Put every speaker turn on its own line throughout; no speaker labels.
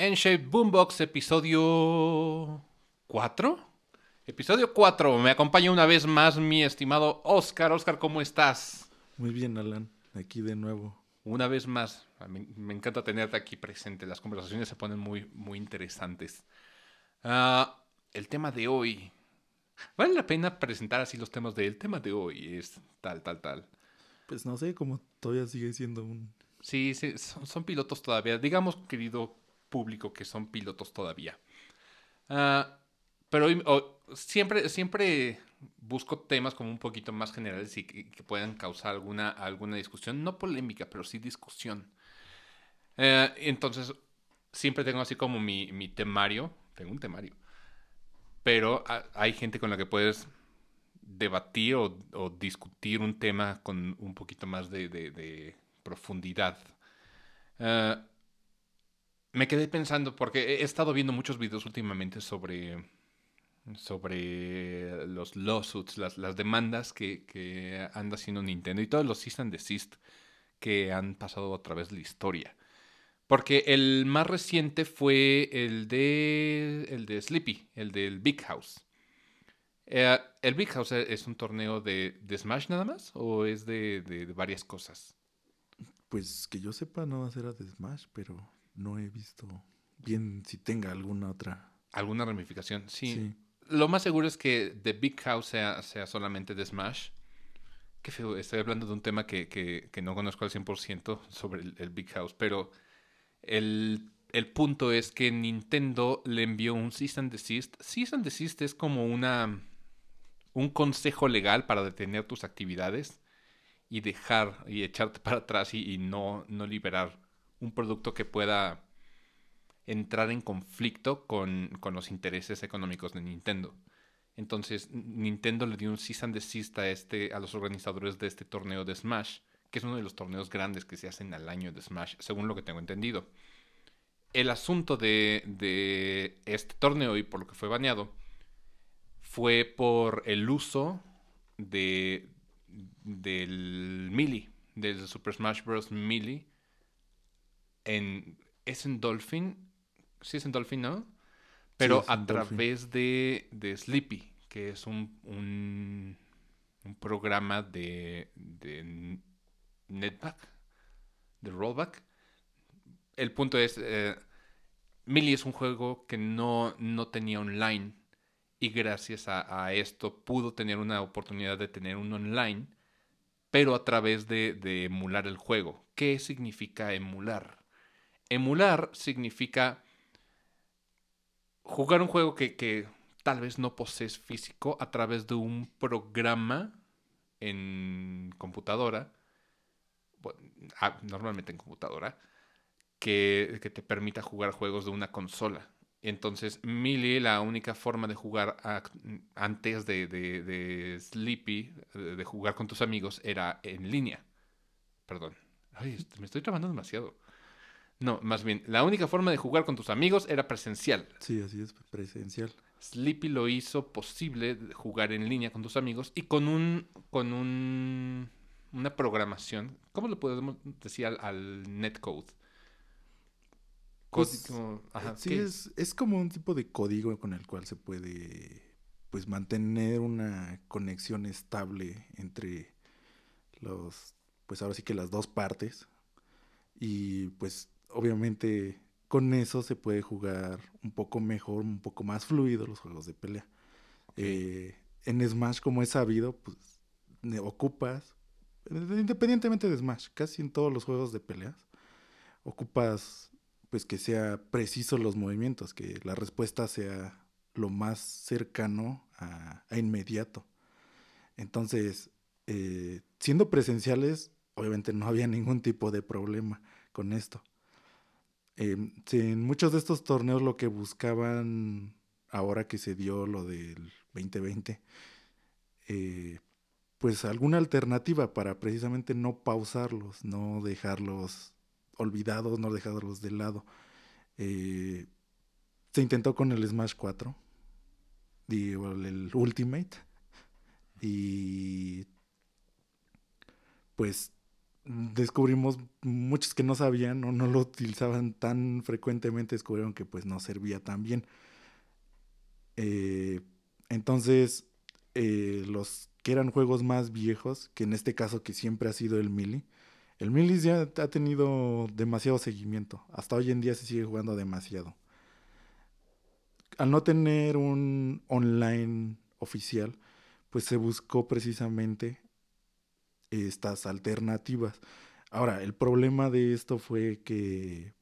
N-Shape Boombox, episodio 4. Episodio 4. Me acompaña una vez más mi estimado Oscar. Oscar, ¿cómo estás?
Muy bien, Alan. Aquí de nuevo.
Una vez más. Me, me encanta tenerte aquí presente. Las conversaciones se ponen muy, muy interesantes. Ah, el tema de hoy. Vale la pena presentar así los temas del tema de hoy. Es tal, tal, tal.
Pues no sé, como todavía sigue siendo un...
Sí, sí son, son pilotos todavía. Digamos, querido público, que son pilotos todavía. Ah, pero hoy- o- siempre, siempre busco temas como un poquito más generales y que, puedan causar alguna, alguna discusión. No polémica, pero sí discusión. Eh, entonces, siempre tengo así como mi, mi temario. Tengo un temario. Pero hay gente con la que puedes debatir o, discutir un tema con un poquito más de profundidad. Eh, me quedé pensando porque he estado viendo muchos videos últimamente sobre, sobre los lawsuits, las, las demandas que, que anda haciendo Nintendo y todos los cease and que han pasado a través de la historia. Porque el más reciente fue el de, el de Sleepy, el del Big House. Eh, ¿El Big House es un torneo de, Smash nada más? ¿O es de, de- varias cosas?
Pues que yo sepa no va a ser a de Smash, pero no he visto bien si tenga alguna otra.
¿Alguna ramificación? Sí.
Sí.
Lo más seguro es que The Big House sea, sea solamente de Smash. Qué feo, estoy hablando de un tema que, que- que no conozco al 100% sobre el, el Big House, pero el, el punto es que Nintendo le envió un Cease and Desist. Cease and Desist es como una, un consejo legal para detener tus actividades y dejar y echarte para atrás y, y no, no liberar un producto que pueda entrar en conflicto con, con los intereses económicos de Nintendo. Entonces, Nintendo le dio un cease and desist a, este, a los organizadores de este torneo de Smash, que es uno de los torneos grandes que se hacen al año de Smash, según lo que tengo entendido. El asunto de, de este torneo y por lo que fue baneado fue por el uso de, del Melee, del Super Smash Bros. Melee, en, es en Dolphin, sí es en Dolphin, ¿no? Pero a través de, de Sleepy, que es un, un, un programa de, de netback, de rollback. El punto es, eh, Melee es un juego que no, no tenía online y gracias a, a esto pudo tener una oportunidad de tener un online, pero a través de, de emular el juego. ¿Qué significa emular? Emular significa jugar un juego que, que tal vez no posees físico a través de un programa en computadora, ah, normalmente en computadora, que, que te permita jugar juegos de una consola. Entonces, Melee, la única forma de jugar antes de, de- Sleepy, de, jugar con tus amigos, era en línea. Perdón. Ay, me estoy trabando demasiado. No, más bien, la única forma de jugar con tus amigos era presencial.
Sí, así es, presencial.
Sleepy lo hizo posible jugar en línea con tus amigos y con un con un una programación. ¿Cómo le podemos decir al, al netcode?
Pues,
Código- ajá,
sí,
¿qué
es, es como un tipo de código con el cual se puede pues mantener una conexión estable entre los, pues ahora sí que las dos partes. Y pues obviamente con eso se puede jugar un poco mejor, un poco más fluido los juegos de pelea. Eh, en Smash, como es sabido, pues ocupas, independientemente de Smash, casi en todos los juegos de peleas, ocupas pues que sea preciso los movimientos, que la respuesta sea lo más cercano a, a inmediato. Entonces, eh, siendo presenciales, obviamente no había ningún tipo de problema con esto. Sí, en muchos de estos torneos lo que buscaban, ahora que se dio lo del 2020, eh, pues alguna alternativa para precisamente no pausarlos, no dejarlos olvidados, no dejarlos de lado. Eh, se intentó con el Smash 4, digo, el Ultimate, y pues descubrimos muchos que no sabían o no lo utilizaban tan frecuentemente, descubrieron que pues no servía tan bien. Eh, entonces, eh, los que eran juegos más viejos, que en este caso que siempre ha sido el Mili, el Mili ya ha tenido demasiado seguimiento. Hasta hoy en día se sigue jugando demasiado. Al no tener un online oficial, pues se buscó precisamente estas alternativas. Ahora, el problema de esto fue que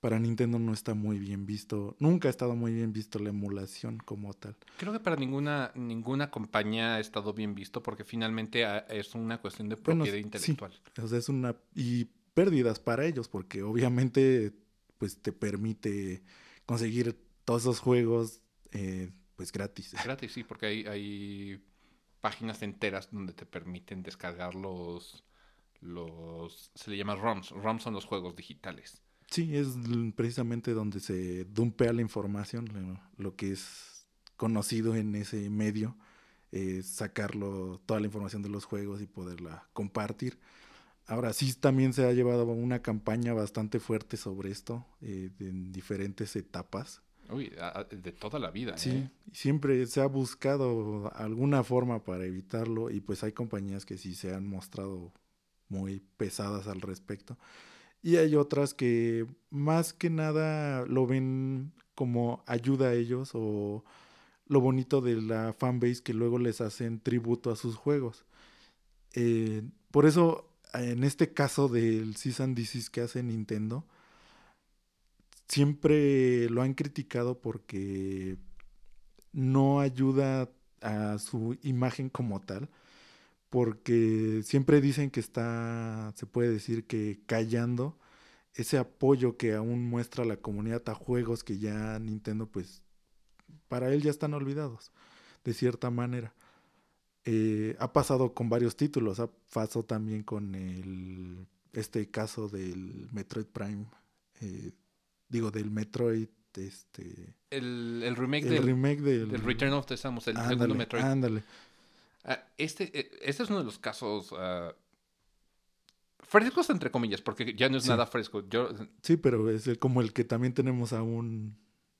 para Nintendo no está muy bien visto, nunca ha estado muy bien visto la emulación como tal.
Creo que para ninguna ninguna compañía ha estado bien visto porque finalmente ah, es una cuestión de propiedad intelectual.
o sea, es una y pérdidas para ellos porque obviamente pues te permite conseguir todos esos juegos eh, pues gratis.
Gratis, sí, porque hay, hay páginas enteras donde te permiten descargar los, los, se le llama ROMs. ROMs son los juegos digitales.
Sí, es precisamente donde se dumpea la información, lo que es conocido en ese medio, sacarlo, toda la información de los juegos y poderla compartir. Ahora sí también se ha llevado una campaña bastante fuerte sobre esto, eh, en diferentes etapas.
Uy, de toda la vida.
Sí,
¿eh?
siempre se ha buscado alguna forma para evitarlo y pues hay compañías que sí se han mostrado muy pesadas al respecto. Y hay otras que más que nada lo ven como ayuda a ellos o lo bonito de la fanbase que luego les hacen tributo a sus juegos. Eh, por eso, en este caso del Season Disease que hace Nintendo, siempre lo han criticado porque no ayuda a su imagen como tal, porque siempre dicen que está, se puede decir que callando ese apoyo que aún muestra la comunidad a juegos que ya Nintendo, pues, para él ya están olvidados, de cierta manera. Eh, ha pasado con varios títulos, ha pasado también con el, este caso del Metroid Prime eh, digo, del Metroid, este...
El, el remake,
el del, remake del,
Return of the Samus, el segundo Metroid.
Ándale.
Ah, este, eh, este es uno de los casos uh, frescos, entre comillas, porque ya no es nada fresco. Yo...
Sí, pero es como el que también tenemos aún,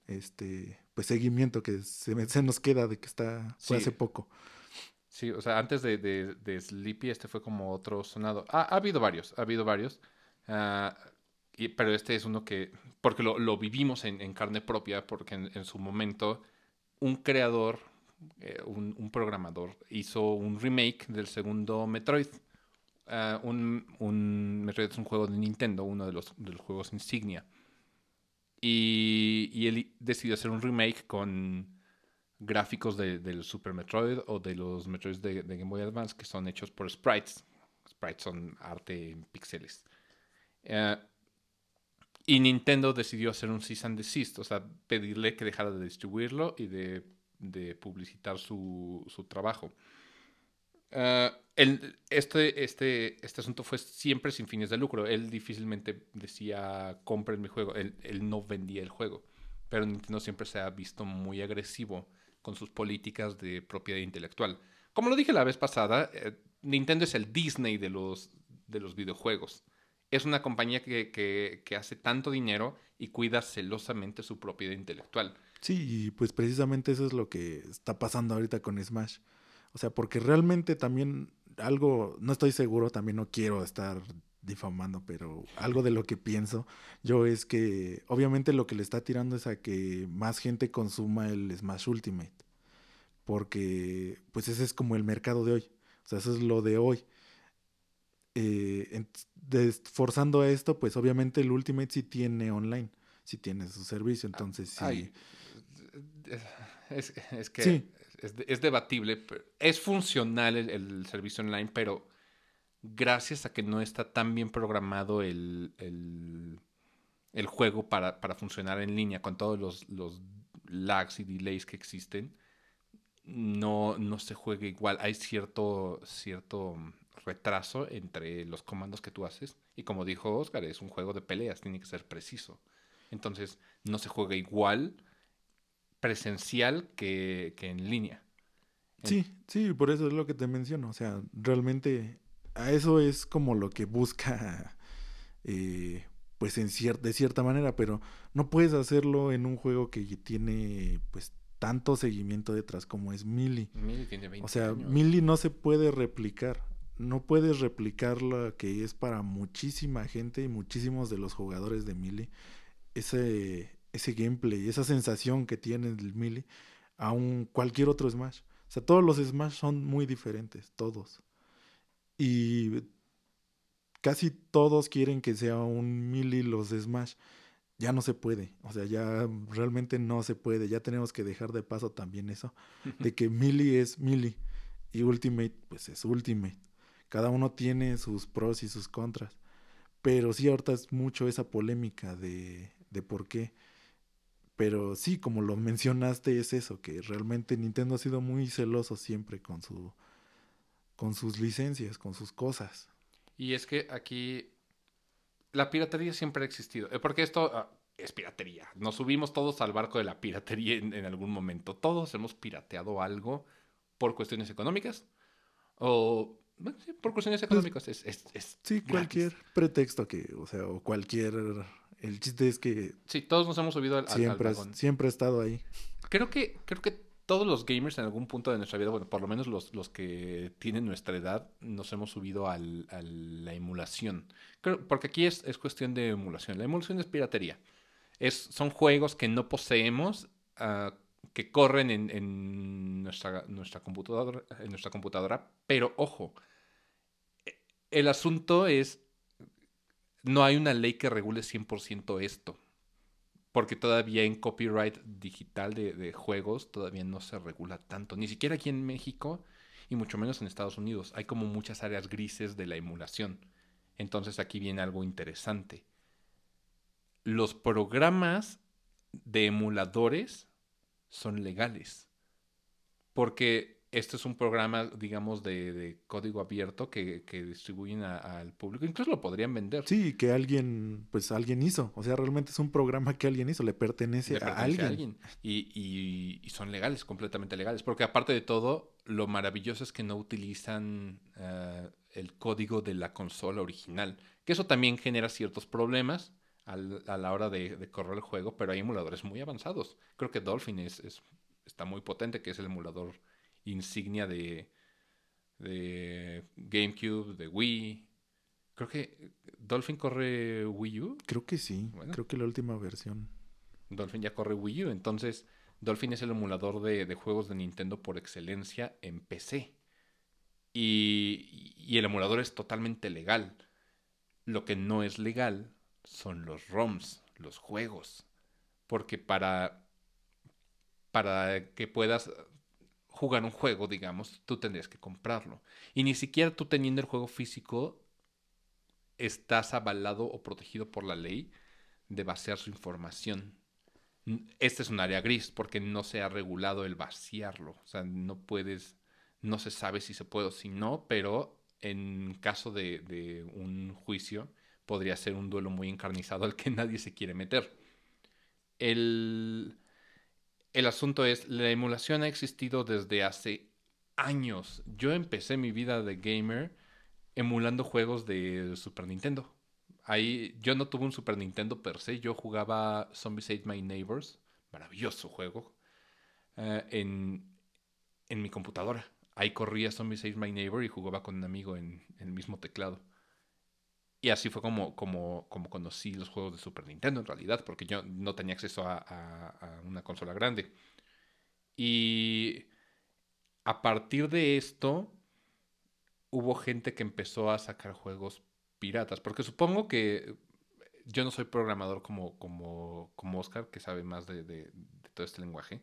este, pues seguimiento que se, se nos queda de que está, fue hace poco.
Sí, o sea, antes de, de, de, Sleepy este fue como otro sonado. ha habido varios, ha habido varios. Uh, pero este es uno que porque lo, vivimos en, carne propia, porque en, su momento un creador, eh, un, programador, hizo un remake del segundo Metroid. Uh, un, Metroid es un juego de Nintendo, uno de los, juegos insignia. Y, él decidió hacer un remake con gráficos de, del Super Metroid o de los Metroids de, Game Boy Advance que son hechos por sprites. Sprites son arte en píxeles. Uh, y Nintendo decidió hacer un cease and desist, o sea, pedirle que dejara de distribuirlo y de, publicitar su, trabajo. Uh, este, este, este asunto fue siempre sin fines de lucro. Él difícilmente decía, compren mi juego. Él, él no vendía el juego. Pero Nintendo siempre se ha visto muy agresivo con sus políticas de propiedad intelectual. Como lo dije la vez pasada, eh, Nintendo es el Disney de los, de los videojuegos es una compañía que, que, hace tanto dinero y cuida celosamente su propiedad intelectual.
Sí, y pues precisamente eso es lo que está pasando ahorita con Smash. O sea, porque realmente también algo, no estoy seguro, también no quiero estar difamando, pero algo de lo que pienso yo es que obviamente lo que le está tirando es a que más gente consuma el Smash Ultimate. Porque pues ese es como el mercado de hoy. O sea, eso es lo de hoy eh, forzando esto, pues obviamente el Ultimate sí tiene online, sí tiene su servicio, entonces sí.
es, es, que es, debatible, es funcional el, servicio online, pero gracias a que no está tan bien programado el, el, el juego para, para, funcionar en línea con todos los, los lags y delays que existen, no, no se juega igual. Hay cierto, cierto retraso entre los comandos que tú haces. Y como dijo Oscar, es un juego de peleas, tiene que ser preciso. Entonces, no se juega igual presencial que, que en línea.
Sí, sí, por eso es lo que te menciono. O sea, realmente a eso es como lo que busca, eh, pues en de cierta manera, pero no puedes hacerlo en un juego que tiene, pues, tanto seguimiento detrás como es Mili. o sea, Mili no se puede replicar. No puedes replicar lo que es para muchísima gente y muchísimos de los jugadores de Mili. Ese, ese gameplay, esa sensación que tiene el Mili a un cualquier otro Smash. O sea, todos los Smash son muy diferentes, todos. Y casi todos quieren que sea un Mili los Smash. Ya no se puede, o sea, ya realmente no se puede. Ya tenemos que dejar de paso también eso, de que Mili es Mili y Ultimate, pues es Ultimate. Cada uno tiene sus pros y sus contras. Pero sí, ahorita es mucho esa polémica de, de por qué. Pero sí, como lo mencionaste, es eso, que realmente Nintendo ha sido muy celoso siempre con su con sus licencias, con sus cosas.
Y es que aquí la piratería siempre ha existido. Eh, porque esto ah, es piratería. Nos subimos todos al barco de la piratería en, algún momento. Todos hemos pirateado algo por cuestiones económicas o por cuestiones pues, económicas. es,
sí, cualquier pretexto que, o sea, o cualquier el chiste es que...
Sí, todos nos hemos subido al,
siempre, siempre ha estado ahí.
Creo que, creo que todos los gamers en algún punto de nuestra vida, bueno, por lo menos los, los que tienen nuestra edad, nos hemos subido al, a la emulación. porque aquí es, es, cuestión de emulación. La emulación es piratería. Es, son juegos que no poseemos, ah, que corren en, en, nuestra, nuestra, computadora, en nuestra computadora, pero ojo, el asunto es no hay una ley que regule 100% esto. Porque todavía en copyright digital de, juegos todavía no se regula tanto. Ni siquiera aquí en México y mucho menos en Estados Unidos. Hay como muchas áreas grises de la emulación. Entonces aquí viene algo interesante. Los programas de emuladores son legales. Porque este es un programa, digamos, de, código abierto que, distribuyen al público. Incluso lo podrían vender.
Sí, que alguien, pues alguien hizo. O sea, realmente es un programa que alguien hizo, le pertenece, a, alguien.
Y, son legales, completamente legales. Porque aparte de todo, lo maravilloso es que no utilizan eh, el código de la consola original. Que eso también genera ciertos problemas a la hora de, correr el juego, pero hay emuladores muy avanzados. Creo que Dolphin es, está muy potente, que es el emulador insignia de, de GameCube, de Wii. Creo que Dolphin corre Wii U.
Creo que sí. Creo que la última versión.
Dolphin ya corre Wii U. Entonces, Dolphin es el emulador de, juegos de Nintendo por excelencia en PC. Y, y, el emulador es totalmente legal. Lo que no es legal son los ROMs, los juegos. Porque para, para que puedas jugar un juego, digamos, tú tendrías que comprarlo. Y ni siquiera tú teniendo el juego físico estás avalado o protegido por la ley de vaciar su información. Este es un área gris porque no se ha regulado el vaciarlo. O sea, no puedes, no se sabe si se puede o si no, pero en caso de, de un juicio podría ser un duelo muy encarnizado al que nadie se quiere meter. El, el asunto es, la emulación ha existido desde hace años. Yo empecé mi vida de gamer emulando juegos de Super Nintendo. Ahí yo no tuve un Super Nintendo per se, yo jugaba Zombies Ate My Neighbors, maravilloso juego, eh, en, en, mi computadora. Ahí corría Zombies Ate My Neighbor y jugaba con un amigo en el mismo teclado. Y así fue como, como, como conocí los juegos de Super Nintendo en realidad, porque yo no tenía acceso a, una consola grande. Y a partir de esto, hubo gente que empezó a sacar juegos piratas, porque supongo que yo no soy programador como, como, como Oscar, que sabe más de, de, todo este lenguaje,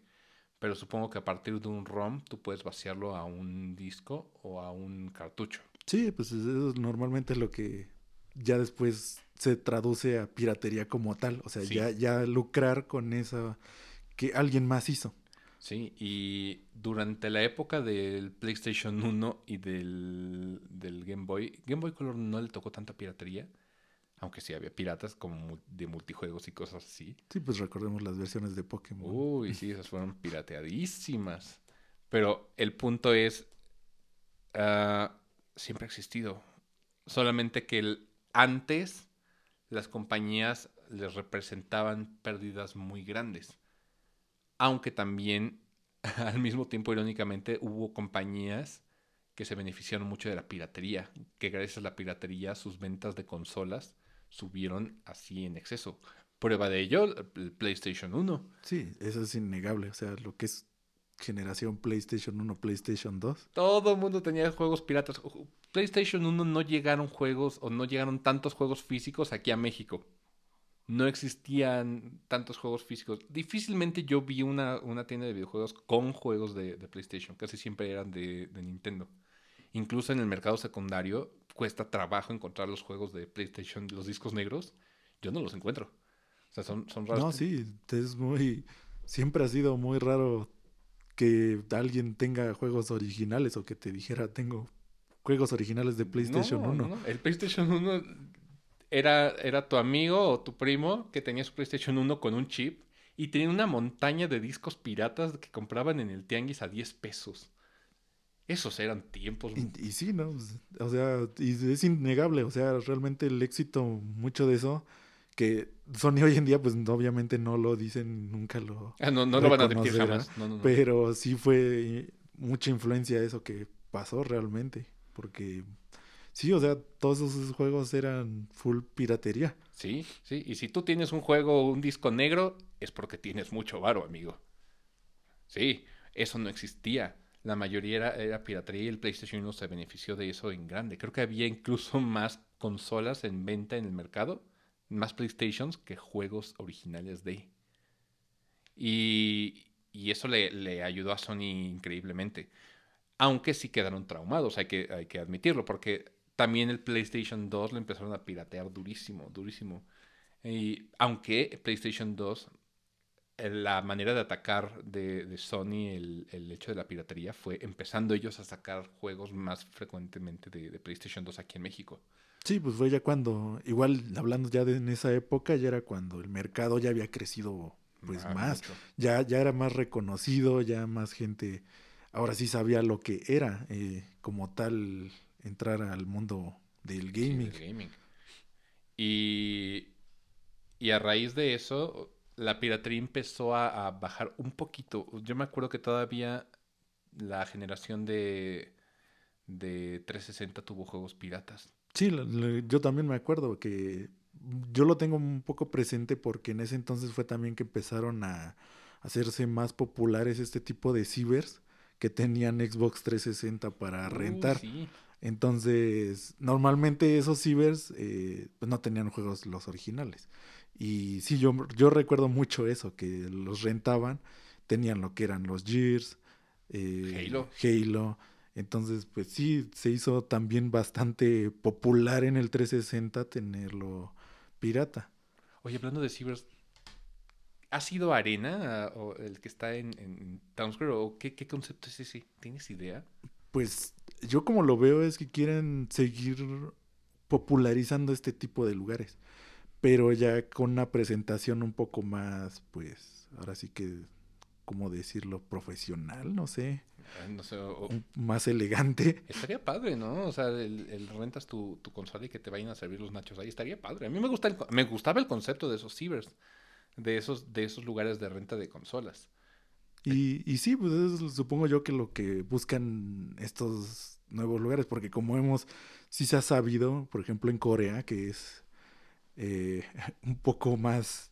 pero supongo que a partir de un ROM tú puedes vaciarlo a un disco o a un cartucho.
Sí, pues eso es normalmente lo que ya después se traduce a piratería como tal. O sea, ya, ya lucrar con esa que alguien más hizo.
Sí, y durante la época del PlayStation 1 y del, del Game Boy, Game Boy Color no le tocó tanta piratería, aunque sí había piratas como de multijuegos y cosas así.
Sí, pues recordemos las versiones de Pokémon.
Uy, sí, esas fueron pirateadísimas. Pero el punto es, ah, siempre ha existido Solamente que el- antes las compañías les representaban pérdidas muy grandes. Aunque también, al mismo tiempo, irónicamente, hubo compañías que se beneficiaron mucho de la piratería, que gracias a la piratería sus ventas de consolas subieron así en exceso. Prueba de ello, el PlayStation 1.
Sí, eso es innegable. O sea, lo que es generación PlayStation 1, PlayStation 2.
Todo el mundo tenía juegos piratas. PlayStation 1 no llegaron juegos o no llegaron tantos juegos físicos aquí a México. No existían tantos juegos físicos. Difícilmente yo vi una, una tienda de videojuegos con juegos de, PlayStation. Casi siempre eran de, de Nintendo. Incluso en el mercado secundario cuesta trabajo encontrar los juegos de PlayStation, los discos negros. Yo no los encuentro. O sea, son, son raros.
No, sí, es muy... Siempre ha sido muy raro que alguien tenga juegos originales o que te dijera, tengo juegos originales de PlayStation
No,
1.
no, El PlayStation 1 era, era tu amigo o tu primo que tenía su PlayStation 1 con un chip y tenía una montaña de discos piratas que compraban en el tianguis a 10 pesos. Esos eran tiempos.
Y, y sí, ¿no? O sea, y es innegable, o sea, realmente el éxito, mucho de eso, que Sony hoy en día, pues obviamente no lo dicen, nunca lo...
Ah, no, no lo van a
reconocerá,
jamás. No, no, no.
Pero sí fue mucha influencia eso que pasó realmente, porque sí, o sea, todos esos juegos eran full piratería.
Sí, sí. Y si tú tienes un juego o un disco negro, es porque tienes mucho varo, amigo. Sí, eso no existía. La mayoría era, piratería y el PlayStation 1 se benefició de eso en grande. Creo que había incluso más consolas en venta en el mercado, más PlayStations que juegos originales de. Y, y eso le, le ayudó a Sony increíblemente. Aunque sí quedaron traumados, hay que, hay que admitirlo, porque también el PlayStation 2 lo empezaron a piratear durísimo, durísimo. Y aunque PlayStation 2, eh, la manera de atacar de, de Sony el, el hecho de la piratería fue empezando ellos a sacar juegos más frecuentemente de, de PlayStation 2 aquí en México.
Sí, pues fue ya cuando, igual hablando ya de en esa época, ya era cuando el mercado ya había crecido pues
Ah,
más,
mucho.
ya, ya era más reconocido, ya más gente, ahora sí sabía lo que era eh, como tal entrar al mundo del
Sí,
gaming.
del gaming. Y, y a raíz de eso, la piratería empezó a, a bajar un poquito. Yo me acuerdo que todavía la generación de, de 360 tuvo juegos piratas.
Sí, lo- lo- yo también me acuerdo que yo lo tengo un poco presente porque en ese entonces fue también que empezaron a hacerse más populares este tipo de cibers que tenían Xbox 360 para
Uh,
rentar.
sí.
Entonces, normalmente esos cibers eh, pues no tenían juegos los originales. Y sí, yo, yo recuerdo mucho eso, que los rentaban, tenían lo que eran los Gears, eh,
Halo.
Halo. Entonces, pues sí, se hizo también bastante popular en el 360 tenerlo pirata.
Oye, hablando de cibers, ¿ha sido Arena o el que está en, en Town Square? ¿O qué, qué concepto es ese? ¿Tienes idea?
Pues yo como lo veo es que quieren seguir popularizando este tipo de lugares, pero ya con una presentación un poco más, pues, ahora sí que, ¿cómo decirlo? Profesional, no sé,
Ah, No sé, o-
más elegante.
Estaría padre, ¿no? O sea, el, el rentas tu, tu consola y que te vayan a servir los nachos ahí. Estaría padre. A mí me, gusta el me gustaba el concepto de esos cibers, de esos, de esos lugares de renta de consolas.
Y, y sí, pues eso supongo yo que lo que buscan estos nuevos lugares, porque como hemos, sí se ha sabido, por ejemplo en Corea, que es eh, un poco más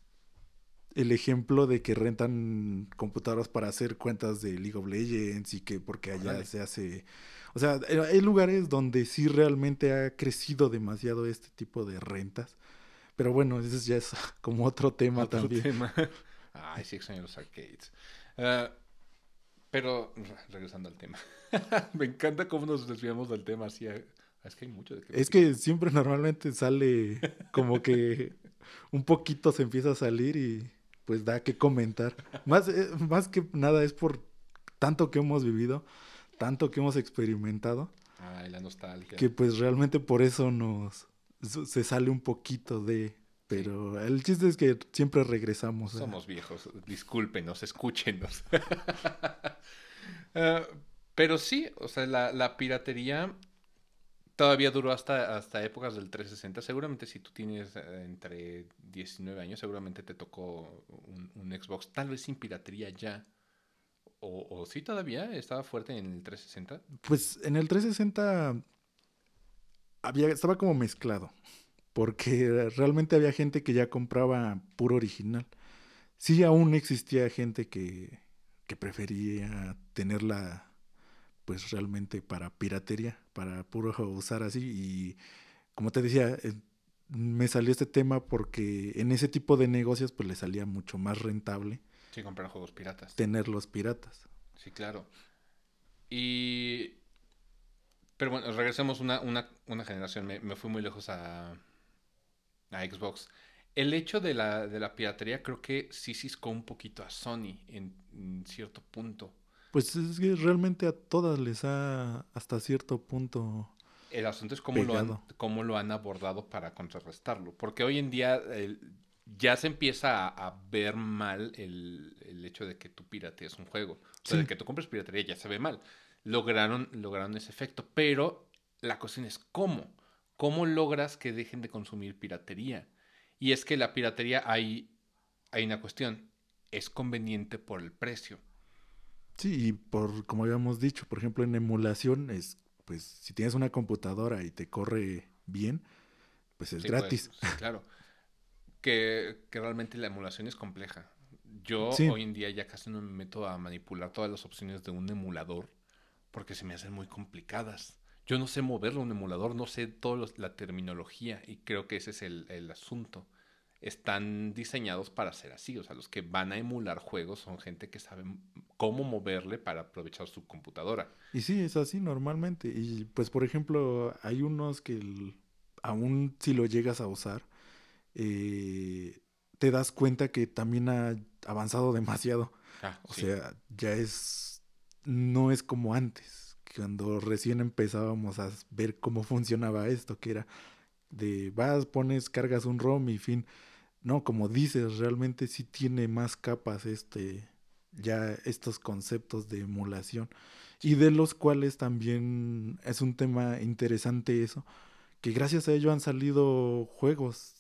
el ejemplo de que rentan computadoras para hacer cuentas de League of Legends y que porque allá
Órale.
se hace... O sea, hay lugares donde sí realmente ha crecido demasiado este tipo de rentas. Pero bueno, ese ya es como otro tema
Otro
también.
tema. Ay, sí extraño los arcades. Ah, pero, re- regresando al tema. me encanta cómo nos desviamos del tema así. ah, Es que hay mucho de qué
Es que siempre normalmente sale como que un poquito se empieza a salir y pues da que comentar. Más, eh, más que nada es por tanto que hemos vivido, tanto que hemos experimentado,
Ay, la nostalgia.
que pues realmente por eso nos se sale un poquito de... Pero el chiste es que siempre regresamos. a-
Somos viejos, discúlpenos, escúchenos. Ah, pero sí, o sea, la, la piratería todavía duró hasta, hasta épocas del 360. Seguramente si tú tienes eh, entre 19 años, seguramente te tocó un, un Xbox, tal vez sin piratería ya. O, o sí todavía estaba fuerte en el 360.
Pues en el 360 había, estaba como mezclado. Porque realmente había gente que ya compraba puro original. Sí, aún existía gente que, que prefería tenerla pues realmente para piratería, para puro usar así. Y como te decía, eh, me salió este tema porque en ese tipo de negocios pues le salía mucho más rentable.
Sí, comprar juegos piratas.
Tenerlos piratas.
Sí, claro. Y... Pero bueno, regresemos una, una, una generación. Me, me, fui muy lejos a, a Xbox. El hecho de la, de la piratería creo que sí ciscó un poquito a Sony en, en cierto punto.
Pues es que realmente a todas les ha hasta cierto punto.
El asunto es cómo, lo han, cómo lo han, abordado para contrarrestarlo. Porque hoy en día ya se empieza a, a ver mal el, el, hecho de que tú piratees un juego. O sea, sí. de que tú compres piratería ya se ve mal. Lograron, lograron ese efecto. Pero la cuestión es cómo. ¿Cómo logras que dejen de consumir piratería? Y es que la piratería hay, hay una cuestión. Es conveniente por el precio.
Sí, y por, como habíamos dicho, por ejemplo, en emulación, es, pues, si tienes una computadora y te corre bien, pues es sí, gratis.
Pues, sí, claro. Que, que, realmente la emulación es compleja. Yo sí. hoy en día ya casi no me meto a manipular todas las opciones de un emulador porque se me hacen muy complicadas. Yo no sé moverlo un emulador, no sé toda la terminología y creo que ese es el, el asunto están diseñados para ser así. O sea, los que van a emular juegos son gente que sabe cómo moverle para aprovechar su computadora.
Y sí, es así normalmente. Y pues, por ejemplo, hay unos que el, aún si lo llegas a usar, eh, te das cuenta que también ha avanzado demasiado.
Ah,
o
sí.
sea, ya es, no es como antes, cuando recién empezábamos a ver cómo funcionaba esto, que era de vas, pones, cargas un ROM y fin. No, como dices, realmente sí tiene más capas este ya estos conceptos de emulación y de los cuales también es un tema interesante eso, que gracias a ello han salido juegos.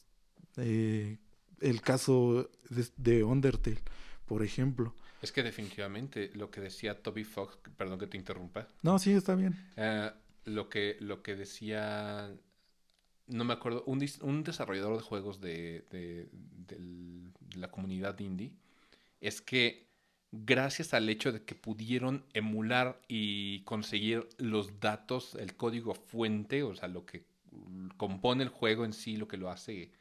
Eh, el caso de, de, Undertale, por ejemplo.
Es que definitivamente lo que decía Toby Fox, perdón que te interrumpa.
No, sí, está bien.
Uh, lo, que, lo que decía no me acuerdo, un, un desarrollador de juegos de, de, de, de, la comunidad indie, es que gracias al hecho de que pudieron emular y conseguir los datos, el código fuente, o sea, lo que compone el juego en sí, lo que lo hace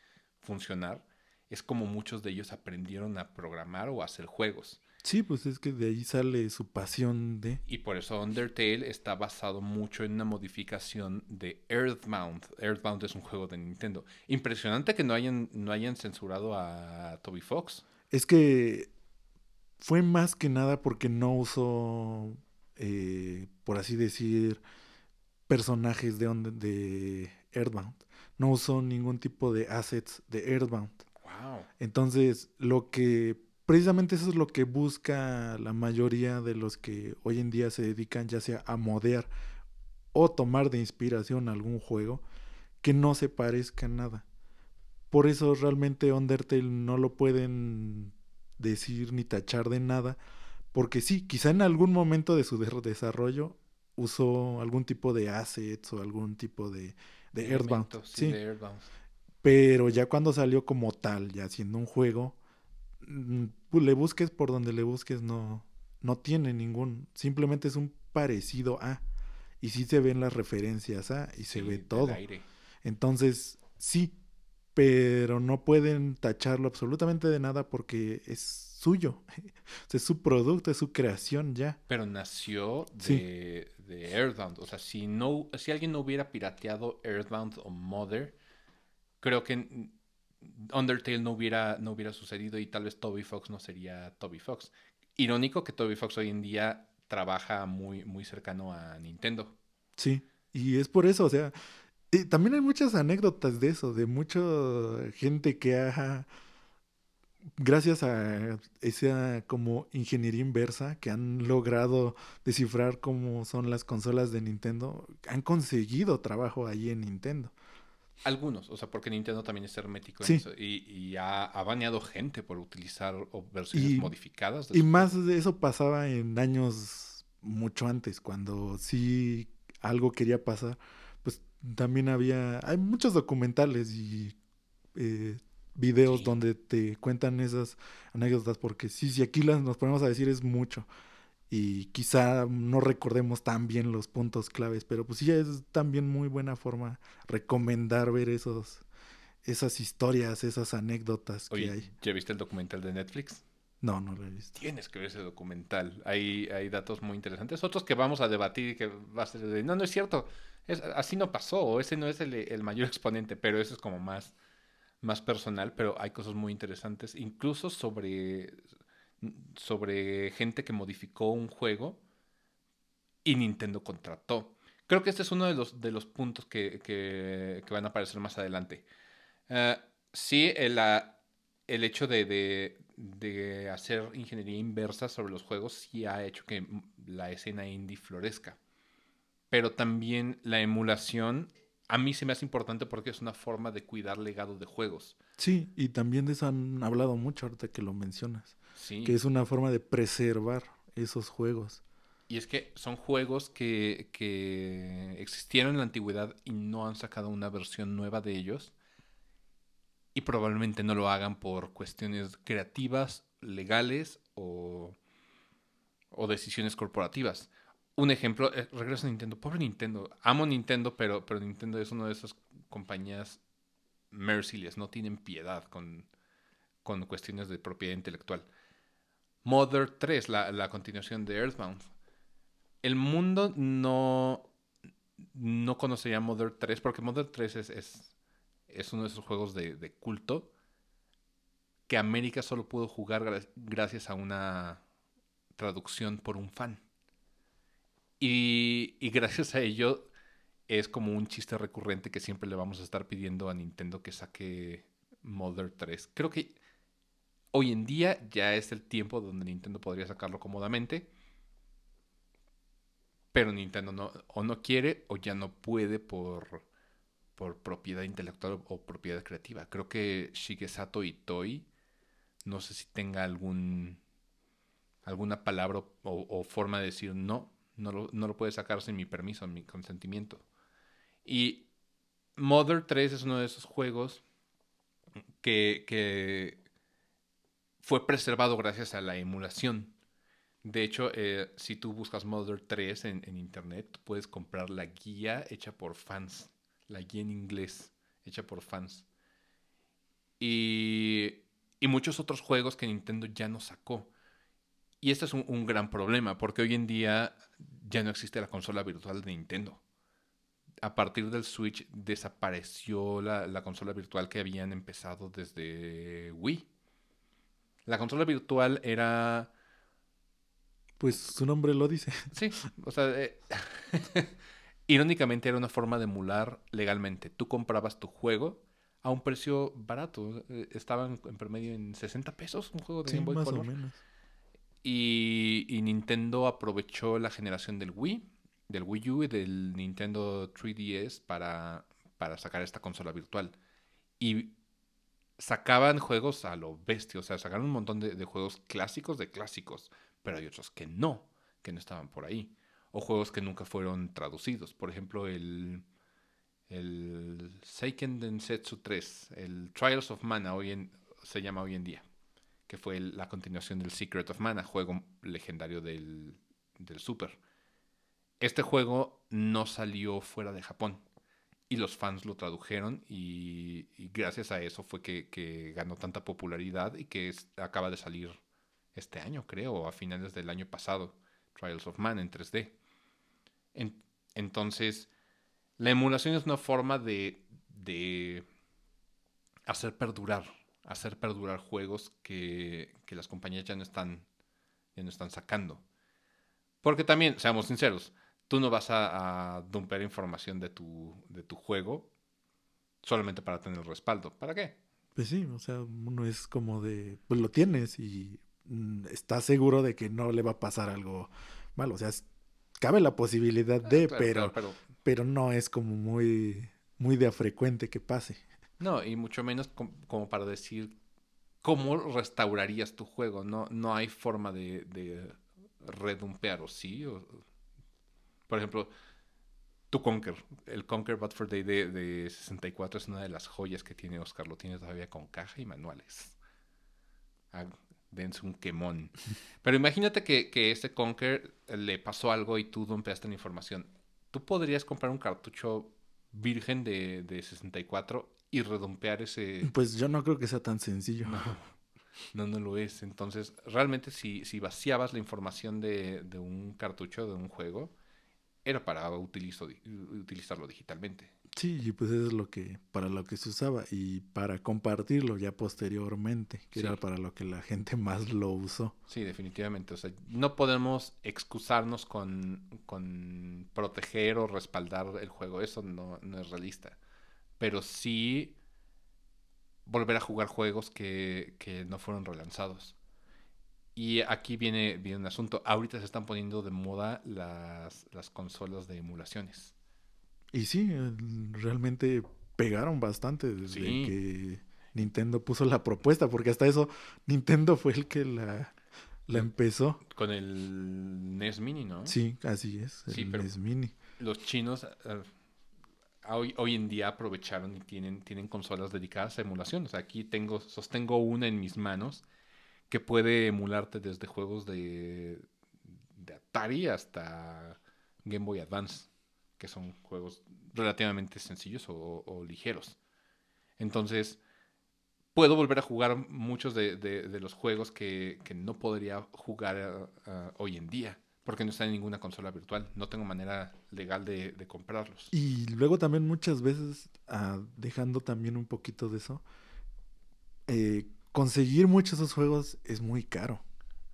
funcionar, es como muchos de ellos aprendieron a programar o a hacer juegos.
Sí, pues es que de ahí sale su pasión de...
Y por eso Undertale está basado mucho en una modificación de Earthbound. Earthbound es un juego de Nintendo. Impresionante que no hayan, no hayan censurado a Toby Fox.
Es que fue más que nada porque no usó, eh, por así decir, personajes de, de Earthbound. No usó ningún tipo de assets de Earthbound.
Wow.
Entonces, lo que precisamente eso es lo que busca la mayoría de los que hoy en día se dedican ya sea a modear o tomar de inspiración algún juego que no se parezca a nada. Por eso realmente Undertale no lo pueden decir ni tachar de nada, porque sí, quizá en algún momento de su desarrollo usó algún tipo de assets o algún tipo de, de Earthbound.
Sí, sí. De Earthbound.
Pero ya cuando salió como tal, ya siendo un juego, le busques por donde le busques, no, no tiene ningún, simplemente es un parecido a, y sí se ven las referencias a, y se
Sí,
ve todo.
aire.
Entonces, sí, pero no pueden tacharlo absolutamente de nada porque es suyo, es su producto, es su creación ya.
Pero nació
Sí.
de, de Earthbound. O sea, si, no, si alguien no hubiera pirateado Earthbound o Mother, creo que mm, Undertale no hubiera, no hubiera sucedido y tal vez Toby Fox no sería Toby Fox. Irónico que Toby Fox hoy en día trabaja muy, muy cercano a Nintendo.
Sí, y es por eso, o sea, y también hay muchas anécdotas de eso, de mucha gente que ha gracias a esa como ingeniería inversa que han logrado descifrar cómo son las consolas de Nintendo, han conseguido trabajo allí en Nintendo.
Algunos, o sea, porque Nintendo también es hermético en eso, y, ha, baneado gente por utilizar versiones modificadas.
y más de eso pasaba en años mucho antes, cuando sí algo quería pasar, pues también había, hay muchos documentales y eh, videos donde te cuentan esas anécdotas, porque sí, si aquí las nos ponemos a decir es mucho. Y quizá no recordemos tan bien los puntos claves, pero pues sí es también muy buena forma recomendar ver esos, esas historias, esas anécdotas que hay.
¿Ya viste el documental de Netflix?
No, no lo he visto.
Tienes que ver ese documental. Hay, hay datos muy interesantes. Otros que vamos a debatir y que va a ser de, no, no es cierto. Es, así no pasó. Ese no es el, el mayor exponente, pero eso es como más más personal, pero hay cosas muy interesantes, incluso sobre, sobre gente que modificó un juego y Nintendo contrató. Creo que este es uno de los, de los puntos que, que, van a aparecer más adelante. Uh, sí, el, el hecho de, de, de, hacer ingeniería inversa sobre los juegos sí ha hecho que la escena indie florezca. Pero también la emulación a mí se me hace importante porque es una forma de cuidar legado de juegos.
Sí, y también de eso han hablado mucho ahorita que lo mencionas. Sí. Que es una forma de preservar esos juegos.
Y es que son juegos que, que existieron en la antigüedad y no han sacado una versión nueva de ellos. Y probablemente no lo hagan por cuestiones creativas, legales o, o decisiones corporativas un ejemplo, eh, regreso a Nintendo. Pobre Nintendo. Amo Nintendo, pero, pero Nintendo es una de esas compañías merciless. No tienen piedad con, con cuestiones de propiedad intelectual. Mother 3, la, la, continuación de Earthbound. El mundo no, no conocería Mother 3 porque Mother 3 es, es, uno de esos juegos de, de, culto que América solo pudo jugar gracias a una traducción por un fan. Y, gracias a ello es como un chiste recurrente que siempre le vamos a estar pidiendo a Nintendo que saque Mother 3. Creo que hoy en día ya es el tiempo donde Nintendo podría sacarlo cómodamente. Pero Nintendo no, o no quiere o ya no puede por, por propiedad intelectual o propiedad creativa. Creo que Shigesato Toy no sé si tenga algún alguna palabra o, forma de decir no, no lo, no puede sacar sin mi permiso, mi consentimiento. Y Mother 3 es uno de esos juegos que, fue preservado gracias a la emulación. De hecho, eh, si tú buscas Mother 3 en, internet, puedes comprar la guía hecha por fans, la guía en inglés hecha por fans. Y, y muchos otros juegos que Nintendo ya no sacó. Y este es un, gran problema, porque hoy en día ya no existe la consola virtual de Nintendo. A partir del Switch desapareció la, consola virtual que habían empezado desde Wii. La consola virtual era...
Pues su nombre lo dice.
Sí, o sea, eh, irónicamente era una forma de emular legalmente. Tú comprabas tu juego a un precio barato. Eh, estaban en promedio en 60 pesos un juego de Game Boy Color. Y, Nintendo aprovechó la generación del Wii, del Wii U y del Nintendo 3DS para, para sacar esta consola virtual. Y sacaban juegos a lo bestia, o sea, sacaron un montón de, juegos clásicos de clásicos, pero hay otros que no, que no estaban por ahí. O juegos que nunca fueron traducidos. Por ejemplo, el, el Seiken Densetsu 3, el Trials of Mana hoy se llama hoy en día que fue la continuación del Secret of Mana, juego legendario del, Super. Este juego no salió fuera de Japón y los fans lo tradujeron y, gracias a eso fue que, ganó tanta popularidad y que acaba de salir este año, creo, a finales del año pasado, Trials of Mana en 3D. entonces, la emulación es una forma de, de hacer perdurar hacer perdurar juegos que, las compañías ya no están ya no están sacando. Porque también, seamos sinceros, tú no vas a, a dumper información de tu, de tu juego solamente para tener respaldo. ¿Para qué?
Pues sí, o sea, uno es como de, pues lo tienes y mm, estás seguro de que no le va a pasar algo malo. O sea, cabe la posibilidad
Ah,
de,
claro,
pero,
claro, pero
pero no es como muy, muy de a frecuente que pase.
no, y mucho menos com- como para decir cómo restaurarías tu juego. No, no hay forma de, de redumpear, ¿o sí? O- por ejemplo, tu Conker, el Conker Bad for Day de, de 64 es una de las joyas que tiene Oscar. Lo tiene todavía con caja y manuales. Ah, dense un quemón. Pero imagínate que, que ese Conker le pasó algo y tú dumpeaste la información. Tú podrías comprar un cartucho virgen de, de 64 y redumpear ese...
Pues yo no creo que sea tan sencillo.
No, no, no lo es. Entonces, realmente si, si vaciabas la información de, de un cartucho, de un juego, era para utilizo- utilizarlo digitalmente.
Sí, y pues eso es lo que, para lo que se usaba y para compartirlo ya posteriormente, que
Sí.
era para lo que la gente más lo usó.
Sí, definitivamente. O sea, no podemos excusarnos con, con proteger o respaldar el juego. Eso no, no es realista. Pero sí volver a jugar juegos que, que no fueron relanzados. Y aquí viene, viene un asunto. Ahorita se están poniendo de moda las, las consolas de emulaciones.
Y sí, realmente pegaron bastante desde
Sí.
que Nintendo puso la propuesta, porque hasta eso Nintendo fue el que la, la empezó.
Con el NES Mini, ¿no?
Sí, así es, el
Sí, pero-
NES Mini.
los chinos eh, hoy, hoy en día aprovecharon y tienen, tienen consolas dedicadas a sea, aquí tengo, sostengo una en mis manos que puede emularte desde juegos de, de Atari hasta Game Boy Advance, que son juegos relativamente sencillos o, ligeros. Entonces, puedo volver a jugar muchos de, los juegos que, no podría jugar eh, eh, hoy en día, porque no están en ninguna consola virtual. No tengo manera legal de, de comprarlos.
Y luego también muchas veces, ah, dejando también un poquito de eso, eh, conseguir muchos de esos juegos es muy caro.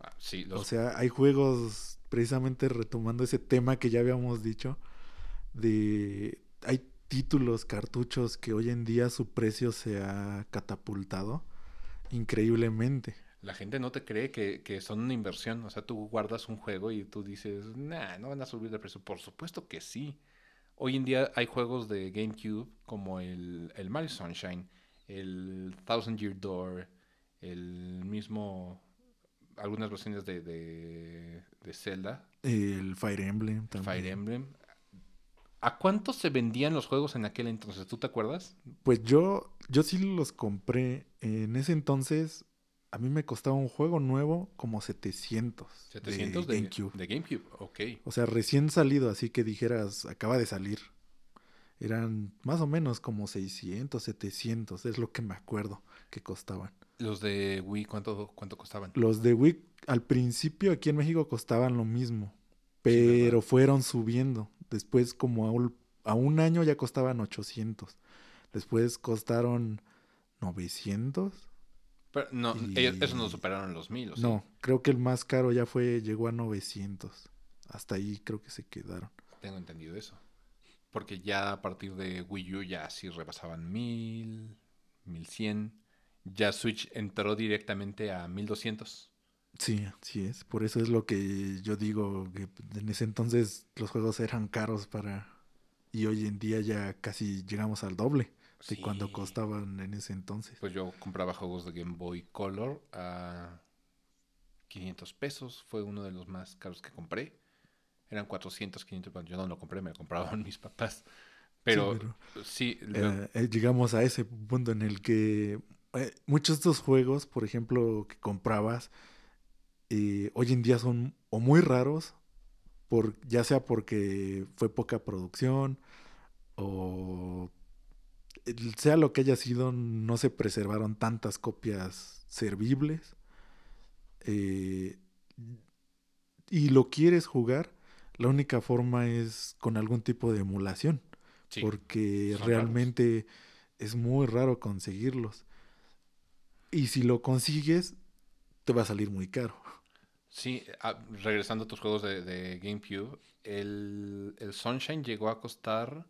Ah, sí,
O sea, hay juegos, precisamente retomando ese tema que ya habíamos dicho, de... Hay títulos, cartuchos que hoy en día su precio se ha catapultado increíblemente.
la gente no te cree que, que son una inversión. O sea, tú guardas un juego y tú dices, nah, no van a subir de precio. Por supuesto que sí. Hoy en día hay juegos de GameCube como el, el Mario Sunshine, el Thousand Year Door, el mismo. Algunas versiones de, de, de Zelda,
El Fire Emblem también.
Fire Emblem. ¿A cuánto se vendían los juegos en aquel entonces? ¿Tú te acuerdas?
Pues yo, yo sí los compré. En ese entonces, a mí me costaba un juego nuevo como 700.
700
de
de,
GameCube.
de GameCube. Ok.
O sea, recién salido, así que dijeras, acaba de salir. Eran más o menos como 600, 700, es lo que me acuerdo que costaban.
Los de Wii, ¿cuánto, cuánto costaban?
Los de Wii al principio aquí en México costaban lo mismo, pero fueron subiendo. Después como a un, a un año ya costaban 800. Después costaron 900.
Pero no,
Y-
ellos, esos no superaron los mil. ¿o sí?
No, creo que el más caro ya fue, llegó a 900. Hasta ahí creo que se quedaron.
Tengo entendido eso. Porque ya a partir de Wii U ya sí rebasaban mil, mil cien. Ya Switch entró directamente a 1200.
Sí, así es. Por eso es lo que yo digo, que en ese entonces los juegos eran caros para... Y hoy en día ya casi llegamos al doble de
Sí.
cuando costaban en ese entonces.
Pues yo compraba juegos de Game Boy Color a 500 pesos. Fue uno de los más caros que compré. Eran 400, 500. Bueno, yo no lo compré, me lo compraban mis papás. Pero
pero,
sí, luego-
Eh, eh, llegamos a ese punto en el que eh, muchos de estos juegos, por ejemplo, que comprabas, eh, hoy en día son o muy raros, por, ya sea porque fue poca producción o sea lo que haya sido, no se preservaron tantas copias servibles. eh, y lo quieres jugar, la única forma es con algún tipo de emulación
sí.
porque realmente es muy raro conseguirlos. Y si lo consigues, te va a salir muy caro.
Sí, ah, regresando a tus juegos de, de GameCube, el, el Sunshine llegó a costar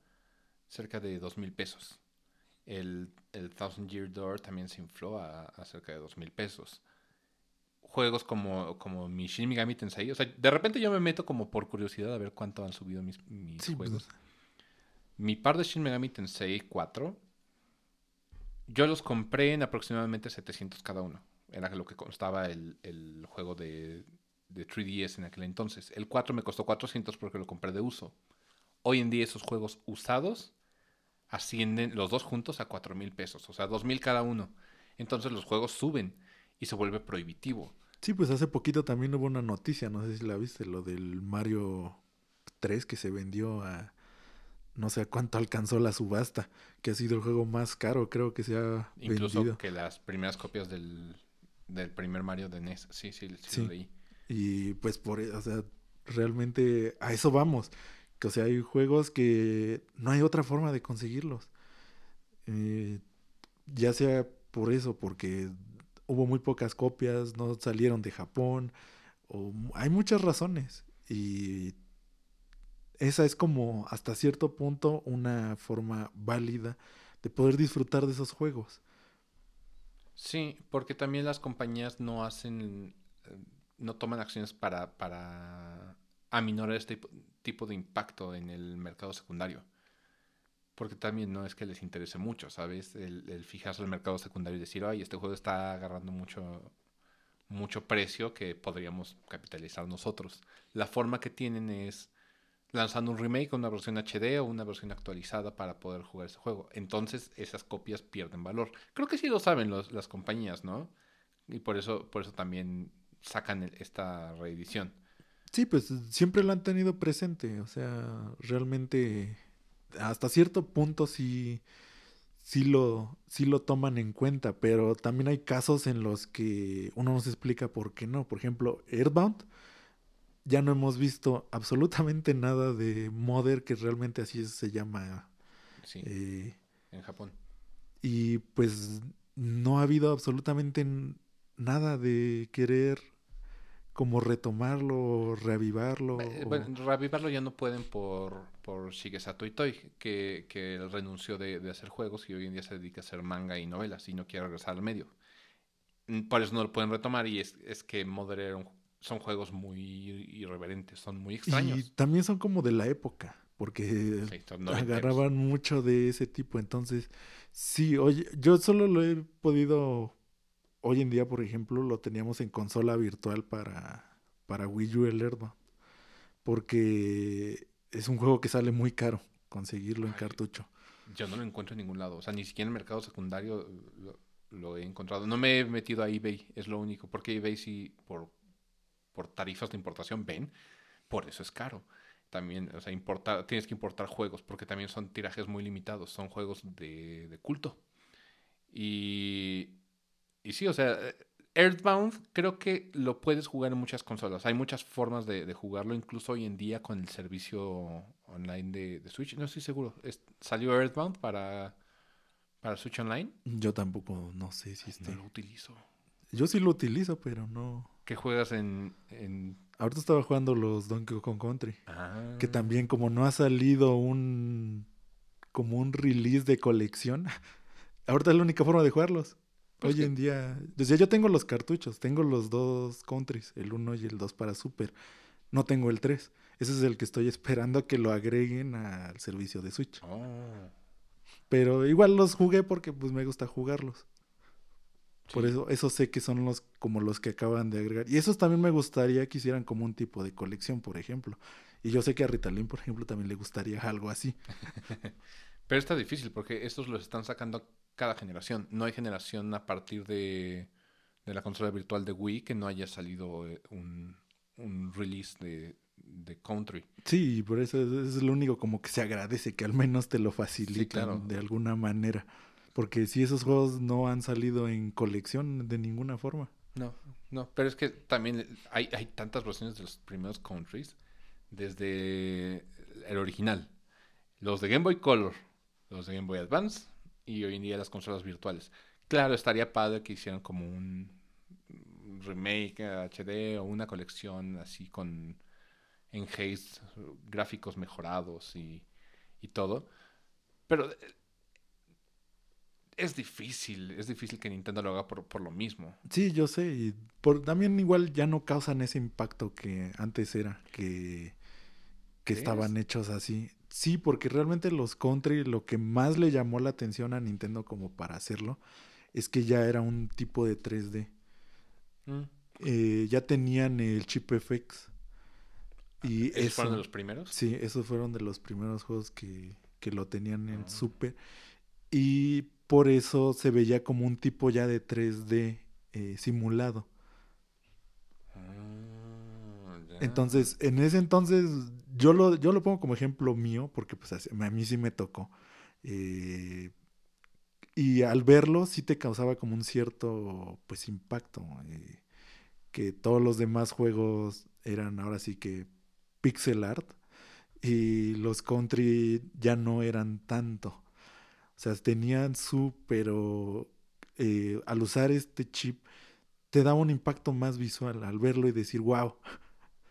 cerca de dos mil pesos. El, el Thousand Year Door también se infló a, a cerca de dos mil pesos. Juegos como, como mi Shin Megami Tensei. O sea, de repente yo me meto como por curiosidad a ver cuánto han subido mis, mis
Sí, pues,
juegos. Mi par de Shin Megami Tensei 4, yo los compré en aproximadamente 700 cada uno. Era lo que costaba el, el juego de, de 3DS en aquel entonces. El 4 me costó 400 porque lo compré de uso. Hoy en día esos juegos usados ascienden los dos juntos a 4 mil pesos, o sea, 2 mil cada uno. Entonces los juegos suben y se vuelve prohibitivo.
Sí, pues hace poquito también hubo una noticia, no sé si la viste, lo del Mario 3 que se vendió a no sé cuánto alcanzó la subasta, que ha sido el juego más caro, creo que se ha
Incluso
vendido.
que las primeras copias del, del primer Mario de NES. Sí, sí, sí,
Sí.
lo leí.
Y pues por, e- o sea, realmente a eso vamos. Que o sea, hay juegos que no hay otra forma de conseguirlos. Eh, ya sea por eso, porque hubo muy pocas copias, no salieron de Japón, o hay muchas razones. Y esa es como hasta cierto punto una forma válida de poder disfrutar de esos juegos.
Sí, porque también las compañías no hacen, eh, no toman acciones para, para aminorar este tipo, de impacto en el mercado secundario. Porque también no es que les interese mucho, ¿sabes? El, el fijarse el mercado secundario y decir, ay, este juego está agarrando mucho, mucho precio que podríamos capitalizar nosotros. La forma que tienen es lanzando un remake, una versión HD o una versión actualizada para poder jugar ese juego. Entonces esas copias pierden valor. Creo que sí lo saben los- las compañías, ¿no? Y por eso, por eso también sacan esta reedición.
Sí, pues siempre lo han tenido presente, o sea, realmente hasta cierto punto sí, sí lo, sí lo toman en cuenta, pero también hay casos en los que uno no se explica por qué no. Por ejemplo, Earthbound, ya no hemos visto absolutamente nada de Mother, que realmente así se llama.
Sí,
eh,
en Japón.
y pues no ha habido absolutamente nada de querer como retomarlo, reavivarlo.
Eh,
o-
Bueno, reavivarlo ya no pueden por, por Shigesato Itoi, que, que él renunció de, de hacer juegos y hoy en día se dedica a hacer manga y novelas y no quiere regresar al medio. Por eso no lo pueden retomar y es, es que Mother era un- son juegos muy irreverentes, son muy extraños.
Y también son como de la época, porque
Sí,
agarraban mucho de ese tipo. Entonces, sí, oye, yo solo lo he podido, hoy en día, por ejemplo, lo teníamos en consola virtual para, para Wii U el Earthbound, porque es un juego que sale muy caro conseguirlo en
Ay,
cartucho.
Yo no lo encuentro en ningún lado. O sea, ni siquiera en el mercado secundario lo, lo he encontrado. No me he metido a eBay, es lo único. Porque eBay sí, por, por tarifas de importación, ven, por eso es caro. También, o sea, importar, tienes que importar juegos porque también son tirajes muy limitados. Son juegos de, de culto. Y, y sí, o sea, Earthbound creo que lo puedes jugar en muchas consolas. Hay muchas formas de, de jugarlo, incluso hoy en día con el servicio online de, de Switch. No estoy seguro. Es- ¿Salió Earthbound para, para Switch Online?
Yo tampoco, no sé si este...
No lo utilizo.
Yo sí lo utilizo, pero no...
¿Qué juegas en...? en...
Ahorita estaba jugando los Donkey Kong Country.
Ah,
que también como no ha salido un como un release de colección, ahorita es la única forma de jugarlos.
Pues
Hoy
que-
en día, desde yo tengo los cartuchos, tengo los dos countries, el 1 y el 2 para Super. No tengo el 3. Ese es el que estoy esperando que lo agreguen al servicio de Switch.
Oh,
Pero igual los jugué porque pues me gusta jugarlos. Por eso, eso sé que son los como los que acaban de agregar. Y esos también me gustaría que hicieran como un tipo de colección, por ejemplo. Y yo sé que a Ritalin, por ejemplo, también le gustaría algo así.
Pero está difícil porque estos los están sacando cada generación. No hay generación a partir de, de la consola virtual de Wii que no haya salido eh, un, un release de, de Country.
Sí, por eso es, es lo único como que se agradece, que al menos te lo facilitan
claro.
de alguna manera. Porque si esos juegos no han salido en colección de ninguna forma.
No, no, pero es que también hay, hay tantas versiones de los primeros countries, desde el original, los de Game Boy Color, los de Game Boy Advance y hoy en día las consolas virtuales. Claro, estaría padre que hicieran como un remake HD o una colección así con en haste, gráficos mejorados y, y todo. Pero eh, es difícil, es difícil que Nintendo lo haga por, por lo mismo.
Sí, yo sé, y por, también igual ya no causan ese impacto que antes era, que, que estaban hechos así. Sí, porque realmente los country, lo que más le llamó la atención a Nintendo como para hacerlo, es que ya era un tipo de 3D.
Mm.
Eh, ya tenían el chip FX. Y
¿Esos
eso,
fueron de los primeros?
Sí, esos fueron de los primeros juegos que, que lo tenían en
Ah.
Super. Y por eso se veía como un tipo ya de 3D eh, simulado.
Ah.
Entonces, en ese entonces, yo lo, yo lo pongo como ejemplo mío, porque pues a mí sí me tocó. Eh, y al verlo sí te causaba como un cierto pues impacto. eh, que todos los demás juegos eran ahora sí que pixel art. Y los country ya no eran tanto. O sea, tenían su, pero eh, al usar este chip te daba un impacto más visual al verlo y decir, wow,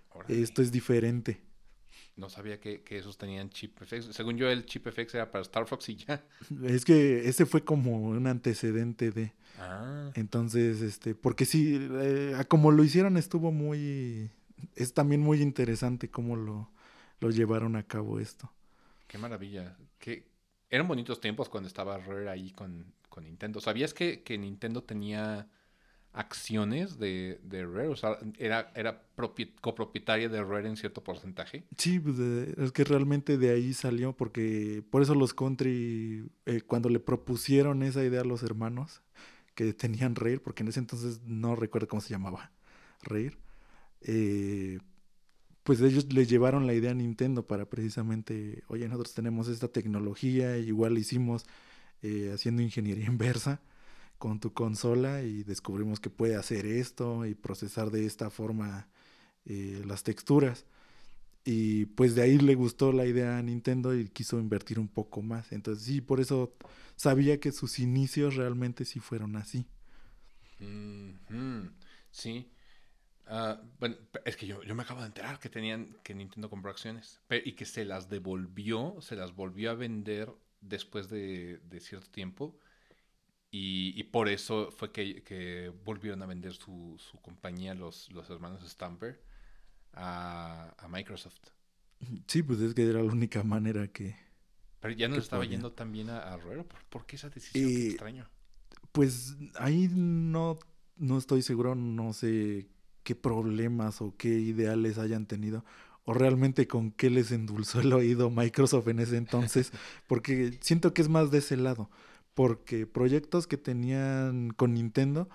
Órale.
esto es diferente.
No sabía que, que esos tenían chip FX. Según yo, el chip FX era para Star Fox y ya.
Es que ese fue como un antecedente de.
Ah,
Entonces, este, porque sí, eh, como lo hicieron estuvo muy. Es también muy interesante cómo lo, lo llevaron a cabo esto.
qué maravilla. Qué... Eran bonitos tiempos cuando estaba Rare ahí con, con Nintendo. ¿Sabías que, que Nintendo tenía acciones de, de Rare? O sea, era, era propi- copropietaria de Rare en cierto porcentaje.
Sí, pues, de- es que realmente de ahí salió, porque por eso los country, eh, cuando le propusieron esa idea a los hermanos, que tenían Rare, porque en ese entonces no recuerdo cómo se llamaba, Rare, eh, pues ellos le llevaron la idea a Nintendo para precisamente, oye, nosotros tenemos esta tecnología, igual hicimos eh, haciendo ingeniería inversa con tu consola y descubrimos que puede hacer esto y procesar de esta forma eh, las texturas. Y pues de ahí le gustó la idea a Nintendo y quiso invertir un poco más. Entonces sí, por eso sabía que sus inicios realmente sí fueron así.
Sí. Ah, bueno, es que yo, yo me acabo de enterar que tenían que Nintendo compró acciones y que se las devolvió, se las volvió a vender después de, de cierto tiempo y, y por eso fue que, que volvieron a vender su, su compañía los, los hermanos Stamper a, a Microsoft.
Sí, pues es que era la única manera que...
Pero ya no le estaba
podía.
yendo tan bien a, a Rare. ¿Por, por qué esa decisión? Qué
Eh,
extraño.
Pues ahí no, no estoy seguro, no sé qué problemas o qué ideales hayan tenido. O realmente con qué les endulzó el oído Microsoft en ese entonces. Porque siento que es más de ese lado. Porque proyectos que tenían con Nintendo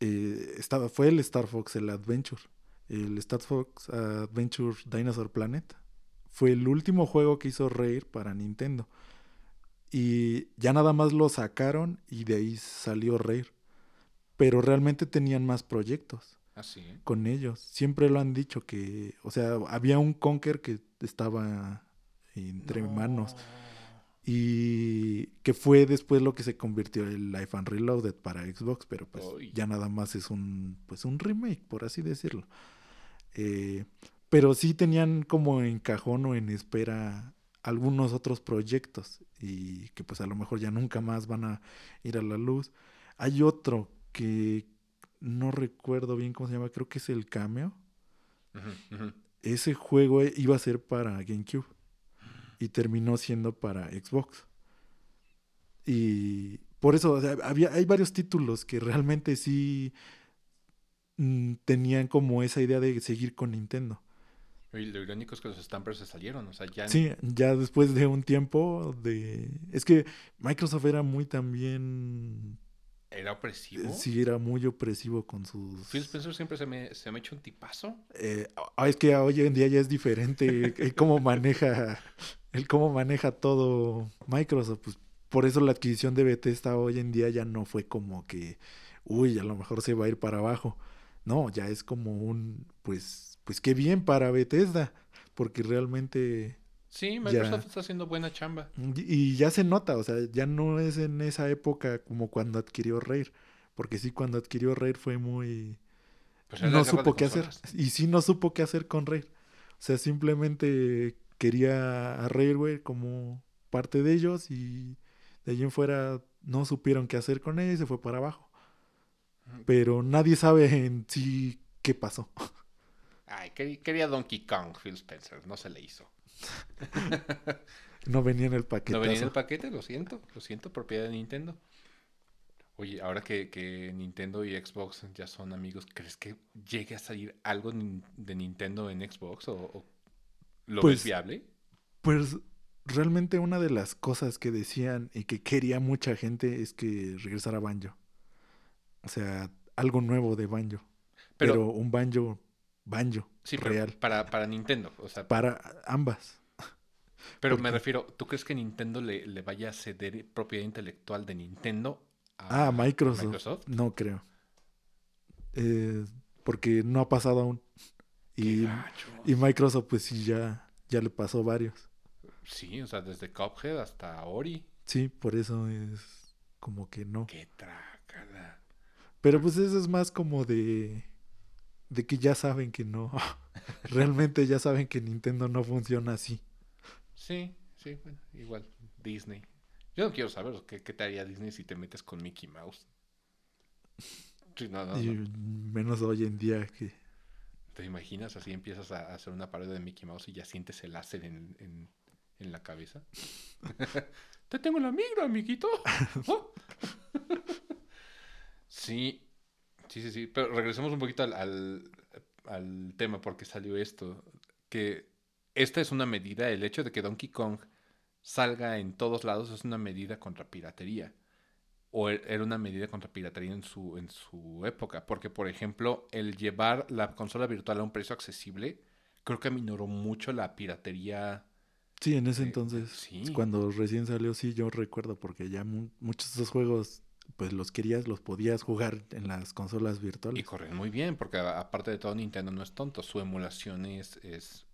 eh, estaba, fue el Star Fox, el Adventure. El Star Fox Adventure Dinosaur Planet. Fue el último juego que hizo Rare para Nintendo. Y ya nada más lo sacaron y de ahí salió Rare. Pero realmente tenían más proyectos
Ah, sí.
con ellos. Siempre lo han dicho que, o sea, había un Conker que estaba entre
No.
manos y que fue después lo que se convirtió en Life and Reloaded para Xbox, pero pues ya nada más es un pues un remake, por así decirlo. Eh, pero sí tenían como en cajón o en espera algunos otros proyectos y que pues a lo mejor ya nunca más van a ir a la luz. Hay otro que no recuerdo bien cómo se llama, creo que es el Cameo. Ese juego iba a ser para GameCube y terminó siendo para Xbox. Y por eso, o sea, había, hay varios títulos que realmente sí mm, tenían como esa idea de seguir con Nintendo.
Y lo irónico es que los Stampers se salieron. O sea, ya
Sí, ya después de un tiempo de... Es que Microsoft era muy también...
era opresivo.
Sí, era muy opresivo con sus...
Phil Spencer siempre se me, se me ha hecho un tipazo.
Eh, ah, es que hoy en día ya es diferente el cómo maneja el cómo maneja todo Microsoft. Pues por eso la adquisición de Bethesda hoy en día ya no fue como que, uy, a lo mejor se va a ir para abajo. No, ya es como un, pues, pues qué bien para Bethesda, porque realmente
Sí, Microsoft está haciendo buena chamba.
y ya se nota, o sea, ya no es en esa época como cuando adquirió Rare, porque sí cuando adquirió Rare fue muy
Pues
no supo qué hacer. Y sí no supo qué hacer con Rare. O sea, simplemente quería a Rare, güey, como parte de ellos y De allí en fuera no supieron qué hacer con ella y se fue para abajo. Pero nadie sabe en sí qué pasó.
Ay, quería Donkey Kong, Phil Spencer, no se le hizo.
no venía en el paquete.
No venía en el paquete, lo siento, lo siento, propiedad de Nintendo. Oye, ahora que, Nintendo y Xbox ya son amigos, ¿crees que llegue a salir algo de Nintendo en Xbox o, lo
pues,
ves viable?
Pues realmente una de las cosas que decían y que quería mucha gente es que regresara Banjo. O sea, algo nuevo de Banjo. Pero, un Banjo, Banjo, sí, real.
para, para Nintendo, o sea.
Para ambas.
Pero me refiero, ¿tú crees que Nintendo le, le vaya a ceder propiedad intelectual de Nintendo
ah, Microsoft. No creo. Eh, porque no ha pasado aún. Y, y, Microsoft, pues sí, ya, ya le pasó varios.
Sí, o sea, desde Cuphead hasta Ori.
Sí, por eso es como que no.
Qué trácala.
Pero pues eso es más como de. De que ya saben que no. Realmente ya saben que Nintendo no funciona así.
Sí, sí, bueno, igual. Disney. Yo no quiero saber qué, te haría Disney si te metes con Mickey Mouse.
y menos hoy en día que...
¿Te imaginas? Así empiezas a hacer una pared de Mickey Mouse y ya sientes el láser en, la cabeza. te tengo la migra, amiguito. Oh. sí, sí, sí, sí. Pero regresemos un poquito al, al tema porque salió esto. Que esta es una medida, el hecho de que Donkey Kong salga en todos lados es una medida contra piratería. O er, era una medida contra piratería en su, en su época. Porque, por ejemplo, el llevar la consola virtual a un precio accesible, creo que aminoró mucho la piratería.
Sí, en ese entonces, cuando recién salió, sí, yo recuerdo, porque ya muchos de esos juegos, pues los querías, los podías jugar en las consolas virtuales.
Y corren muy bien, porque aparte de todo, Nintendo no es tonto, su emulación es, es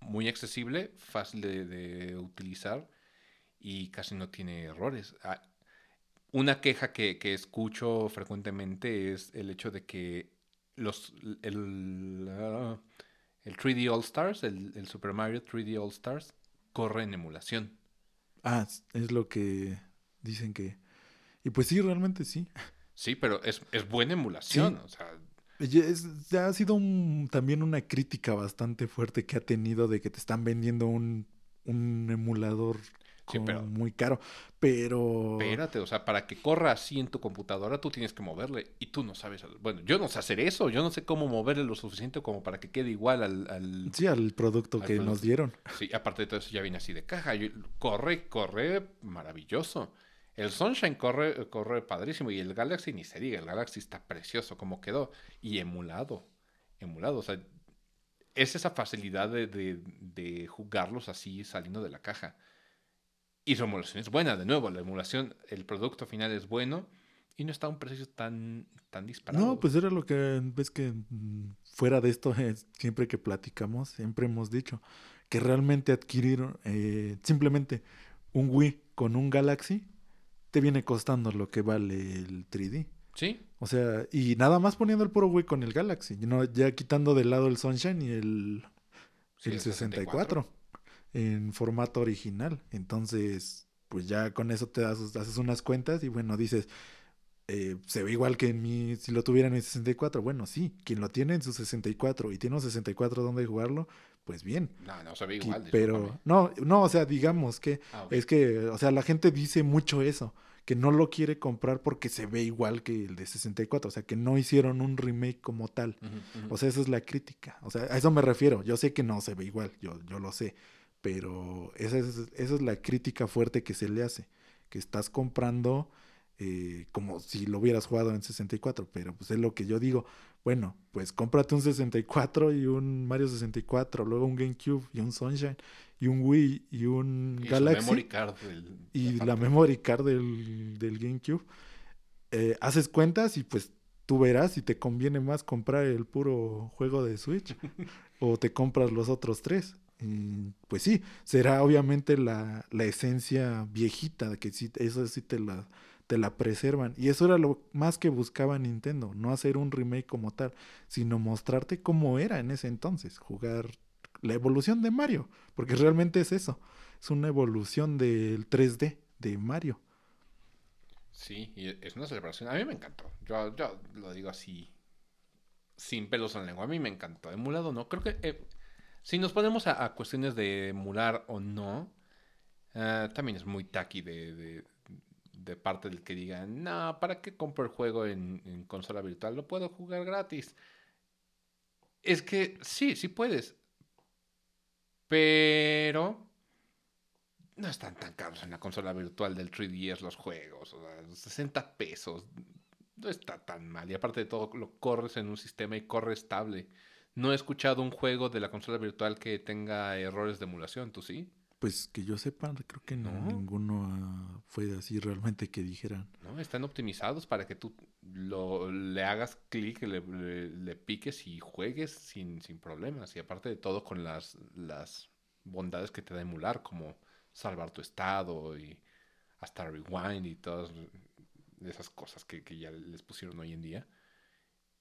muy accesible, fácil de utilizar y casi no tiene errores. Ah, una queja que, escucho frecuentemente es el hecho de que los el, el 3D All Stars, el, Super Mario 3D All Stars, corre en emulación.
Ah, es lo que dicen que... Y pues sí, realmente sí.
Sí, pero es, buena emulación. O sea,
ha sido también una crítica bastante fuerte que ha tenido de que te están vendiendo un, un emulador muy caro. Pero.
Espérate, o sea, para que corra así en tu computadora, tú tienes que moverle. Y tú no sabes. Bueno, yo no sé hacer eso. Yo no sé cómo moverle lo suficiente como para que quede igual al.
sí, al producto que nos dieron.
Sí, aparte de todo eso, ya viene así de caja. corre, corre, maravilloso. El Sunshine corre, corre padrísimo. Y el Galaxy ni se diga. El Galaxy está precioso como quedó. Y emulado. Emulado. O sea, es esa facilidad de, de jugarlos así saliendo de la caja. Y su emulación es buena, de nuevo, la emulación, el producto final es bueno y no está a un precio tan, tan disparado.
No, pues era lo que ves que mm, fuera de esto, siempre que platicamos, siempre hemos dicho que realmente adquirir eh, simplemente un Wii con un Galaxy te viene costando lo que vale el 3D.
Sí.
O sea, y nada más poniendo el puro Wii con el Galaxy, no, ya quitando de lado el Sunshine y el, el 64 en formato original. Entonces, pues ya con eso te das, haces unas cuentas y bueno, dices, eh, se ve igual que en mi, si lo tuviera en mi 64. Bueno, sí, quien lo tiene en su 64 y tiene un 64 donde jugarlo, pues bien.
No, no se ve igual.
Pero, no, no, o sea, digamos que ah, es que, o sea, la gente dice mucho eso, que no lo quiere comprar porque se ve igual que el de 64, o sea, que no hicieron un remake como tal. O sea, esa es la crítica. O sea, a eso me refiero. Yo sé que no se ve igual, yo, yo lo sé pero esa es, esa es la crítica fuerte que se le hace, que estás comprando eh, como si lo hubieras jugado en 64, pero pues es lo que yo digo, bueno, pues cómprate un 64 y un Mario 64, luego un GameCube y un Sunshine y un Wii y un Galaxy y la memory card del, del GameCube. Eh, haces cuentas y pues tú verás si te conviene más comprar el puro juego de Switch o te compras los otros tres. Pues sí, será obviamente la, la, esencia viejita, que sí, eso sí te la, te la preservan. Y eso era lo más que buscaba Nintendo, no hacer un remake como tal, sino mostrarte cómo era en ese entonces, jugar la evolución de Mario, porque realmente es eso, es una evolución del 3D de Mario.
Sí, y es una celebración. A mí me encantó. Yo, yo lo digo así, sin pelos en la lengua. A mí me encantó. Emulado no. Creo que eh, si nos ponemos a, cuestiones de emular o no, eh, también es muy de, de, parte del que diga, no, ¿para qué compro el juego en, en consola virtual? Lo puedo jugar gratis. Es que sí, sí puedes. Pero no están tan caros en la consola virtual del 3DS los juegos. O sea, 60 pesos. No está tan mal. Y aparte de todo, lo corres en un sistema y corre estable. No he escuchado un juego de la consola virtual que tenga errores de emulación. ¿Tú sí?
Pues que yo sepa, creo que no, ninguno fue así realmente que dijeran.
No, están optimizados para que tú lo, le hagas clic, le, le, piques y juegues sin, sin problemas. Y aparte de todo, con las, las bondades que te da emular, como salvar tu estado y hasta rewind y todas esas cosas que, ya les pusieron hoy en día.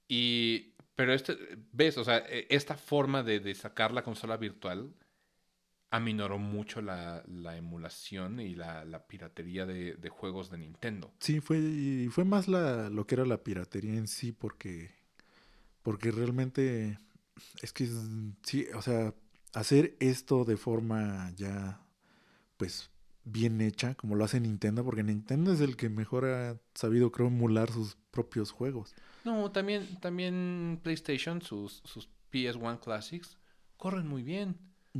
Y, pero este, ves, o sea, e, esta forma de, de sacar la consola virtual aminoró mucho la, la emulación y la, la piratería de, de, juegos de Nintendo.
Sí, fue, fue más la, lo que era la piratería en sí, porque, porque realmente es que, sí, o sea, hacer esto de forma ya pues bien hecha, como lo hace Nintendo, porque Nintendo es el que mejor ha sabido, creo, emular sus propios juegos.
No, también, también PlayStation, sus, sus PS1 Classics, corren muy bien.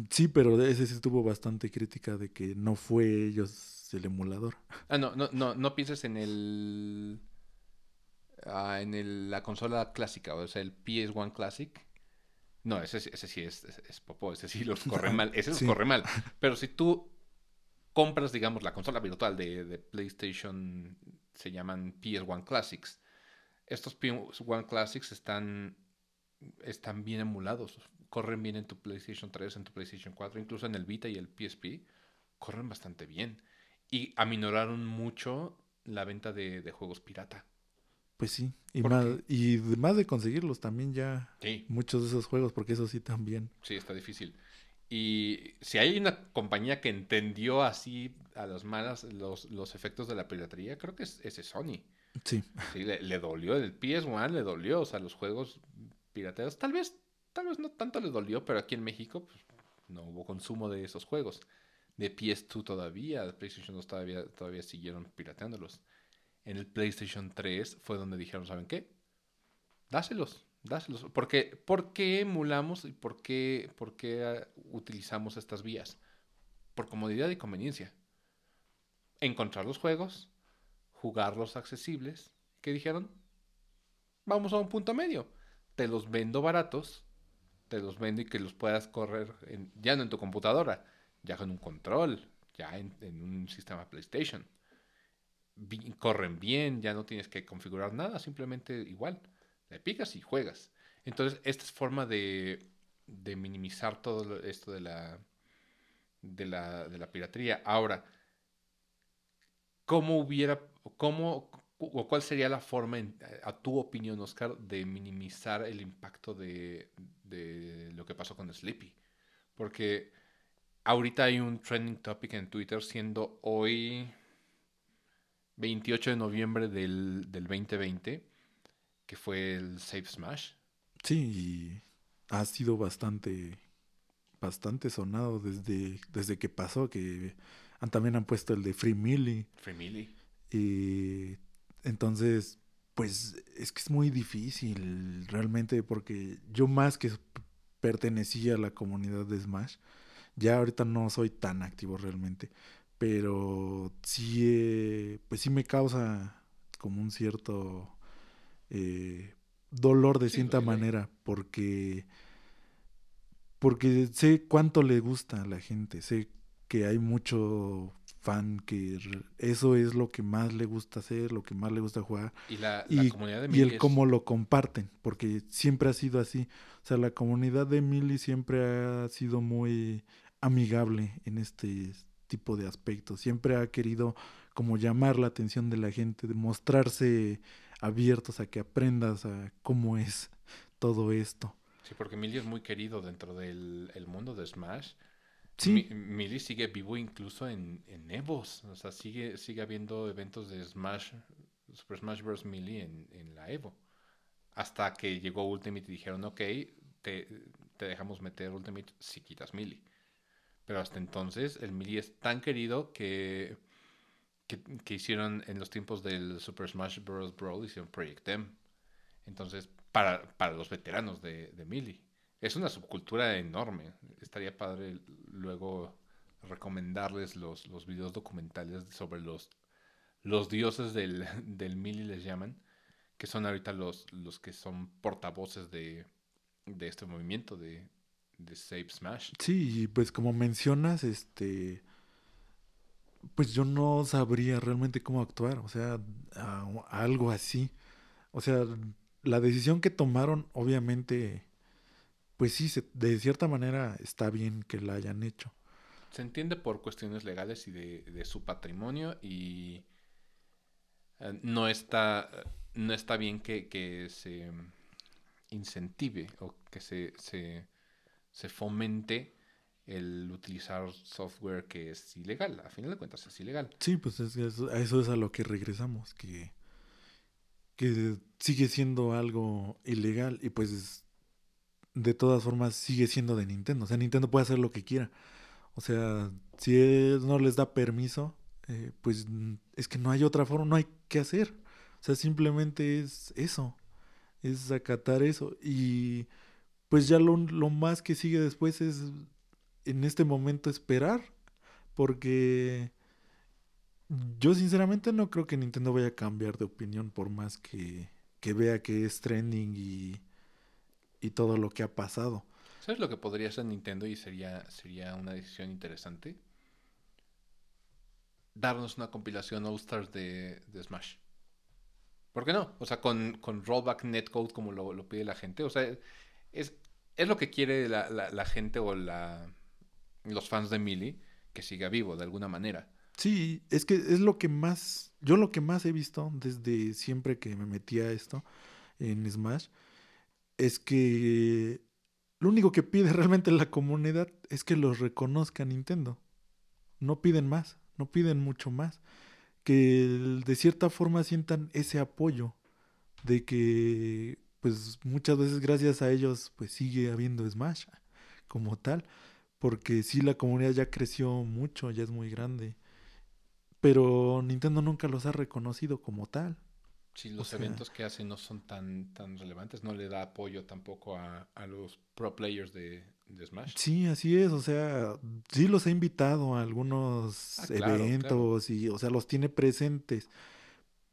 Sí, pero ese sí tuvo bastante crítica de que no fue ellos el emulador.
Ah, no, no, no, no pienses en el... Ah, en el, la consola clásica, o sea, el PS1 Classic. No, ese, ese sí es, es, popo, ese sí los corre mal, ese los corre mal. Pero si tú compras, digamos, la consola virtual de, PlayStation, se llaman PS1 Classics. Estos PS1 Classics están, están bien emulados, corren bien en tu PlayStation 3, en tu PlayStation 4, incluso en el Vita y el PSP, corren bastante bien. Y aminoraron mucho la venta de, juegos pirata.
Pues sí, y más, y más de conseguirlos también ya. Muchos de esos juegos, porque eso sí también.
Sí, está difícil. Y si hay una compañía que entendió así a las malas los, los efectos de la piratería, creo que es ese Sony.
Sí.
le, dolió, el PS1 le dolió, o sea, los juegos pirateados, tal vez, tal vez no tanto le dolió, pero aquí en México pues, no hubo consumo de esos juegos. De PS2 todavía, PlayStation 2 todavía, todavía siguieron pirateándolos. En el PlayStation 3 fue donde dijeron, ¿saben qué? Dáselos, dáselos. Porque, ¿Por qué emulamos y por qué, por qué ah, utilizamos estas vías? Por comodidad y conveniencia. Encontrar los juegos, jugarlos accesibles. ¿Qué dijeron? Vamos a un punto medio. Te los vendo baratos, te los vendo y que los puedas correr ya no en tu computadora, ya con un control, ya en, un sistema PlayStation. corren bien, ya no tienes que configurar nada, simplemente igual le picas y juegas. Entonces, esta es forma de, de minimizar todo esto de la, de la, de la piratería. Ahora, ¿cómo hubiera, cómo, o cuál sería la forma, a tu opinión, Oscar, de minimizar el impacto de, de lo que pasó con Sleepy? Porque ahorita hay un trending topic en Twitter, siendo hoy 28 de noviembre del, del 2020 que fue el Save Smash.
Sí, ha sido bastante, bastante sonado desde, desde que pasó, que también han puesto el de Free Millie.
Free Millie.
Y entonces, pues es que es muy difícil realmente porque yo más que pertenecía a la comunidad de Smash, ya ahorita no soy tan activo realmente, pero sí, eh, pues sí me causa como un cierto eh, dolor de cierta manera, porque, porque sé cuánto le gusta a la gente, sé que hay mucho fan que eso es lo que más le gusta hacer, lo que más le gusta jugar.
Y la, comunidad de
Y el cómo lo comparten, porque siempre ha sido así. O sea, la comunidad de Millie siempre ha sido muy amigable en este tipo de aspectos. Siempre ha querido como llamar la atención de la gente, demostrarse abiertos a que aprendas a cómo es todo esto.
Sí, porque Emilio es muy querido dentro del mundo de Smash. Sí. Sigue vivo incluso en, en Evos. O sea, sigue, sigue habiendo eventos de Smash, Super Smash Bros. Melee en, en la Evo. Hasta que llegó Ultimate y dijeron, ok, te, te dejamos meter Ultimate si quitas Melee. Pero hasta entonces el Melee es tan querido que, que, hicieron en los tiempos del Super Smash Bros. Brawl, hicieron Project M. Entonces, para, para los veteranos de, de Melee. Es una subcultura enorme. Estaría padre luego recomendarles los, los videos documentales sobre los, los dioses del, del Melee, les llaman, que son ahorita los, los que son portavoces de, de este movimiento de, de Save Smash.
Sí, pues como mencionas, este pues yo no sabría realmente cómo actuar, o sea, algo así. O sea, la decisión que tomaron, obviamente, pues sí, de cierta manera está bien que la hayan hecho.
Se entiende por cuestiones legales y de, de su patrimonio y eh, no está, no está bien que, que se incentive o que se, se, se fomente el utilizar software que es ilegal. A final de cuentas es ilegal.
Sí, pues es, a eso es a lo que regresamos, que, que sigue siendo algo ilegal y pues de todas formas sigue siendo de Nintendo. O sea, Nintendo puede hacer lo que quiera. O sea, si no les da permiso, eh, pues es que no hay otra forma, no hay que hacer. O sea, simplemente es eso, es acatar eso. Y pues ya lo, lo más que sigue después es en este momento esperar, porque yo sinceramente no creo que Nintendo vaya a cambiar de opinión por más que, que vea que es trending y, y todo lo que ha pasado.
¿Sabes lo que podría hacer Nintendo y sería, sería una decisión interesante? Darnos una compilación All Stars de, de Smash. ¿Por qué no? O sea, con, con rollback netcode como lo, lo, pide la gente. O sea, es, es lo que quiere la, la, la gente o la, los fans de Melee que siga vivo de alguna manera.
Sí, es que es lo que más, yo lo que más he visto desde siempre que me metí a esto en Smash, es que lo único que pide realmente la comunidad es que los reconozca Nintendo. No piden más, no piden mucho más. Que de cierta forma sientan ese apoyo de que pues muchas veces gracias a ellos pues sigue habiendo Smash como tal porque sí la comunidad ya creció mucho, ya es muy grande. Pero Nintendo nunca los ha reconocido como tal.
Sí, los eventos que hacen no son tan, tan relevantes, no le da apoyo tampoco a, los pro players de, Smash.
Sí, así es, o sea, sí los ha invitado a algunos ah, eventos y, o sea, los tiene presentes.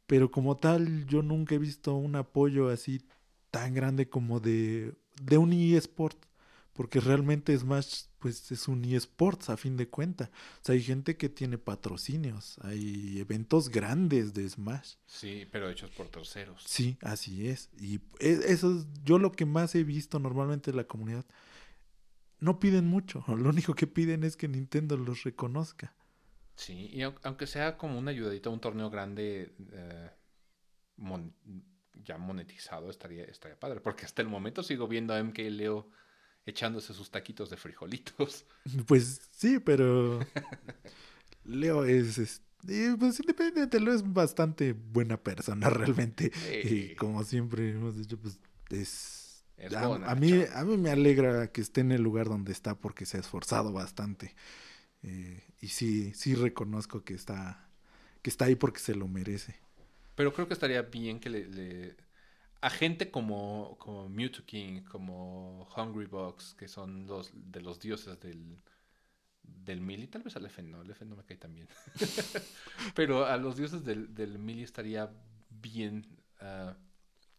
Pero como tal, yo nunca he visto un apoyo así tan grande como de, de un eSport porque realmente Smash pues es un eSports a fin de cuentas. O sea, hay gente que tiene patrocinios, hay eventos grandes de Smash.
Sí, pero hechos por terceros.
Sí, así es. Y e, eso es yo lo que más he visto normalmente en la comunidad. No piden mucho, lo único que piden es que Nintendo los reconozca.
Sí, y aunque sea como una ayudadita a un torneo grande eh, ya monetizado, estaría, estaría padre. Porque hasta el momento sigo viendo a MK Leo echándose sus taquitos de frijolitos.
Pues sí, pero Leo es, pues independientemente, Leo es bastante buena persona realmente. Y como siempre hemos dicho, pues es... a, mí, a mí me alegra que esté en el lugar donde está porque se ha esforzado bastante. Eh, y sí, sí reconozco que está, que está ahí porque se lo merece.
Pero creo que estaría bien que le a gente como, como Mewtwo King, como Hungry Box, que son los de los dioses del, del Mili, tal vez al Lefen no, Lefen no me cae tan bien. Pero a los dioses del, del Mili estaría bien, uh,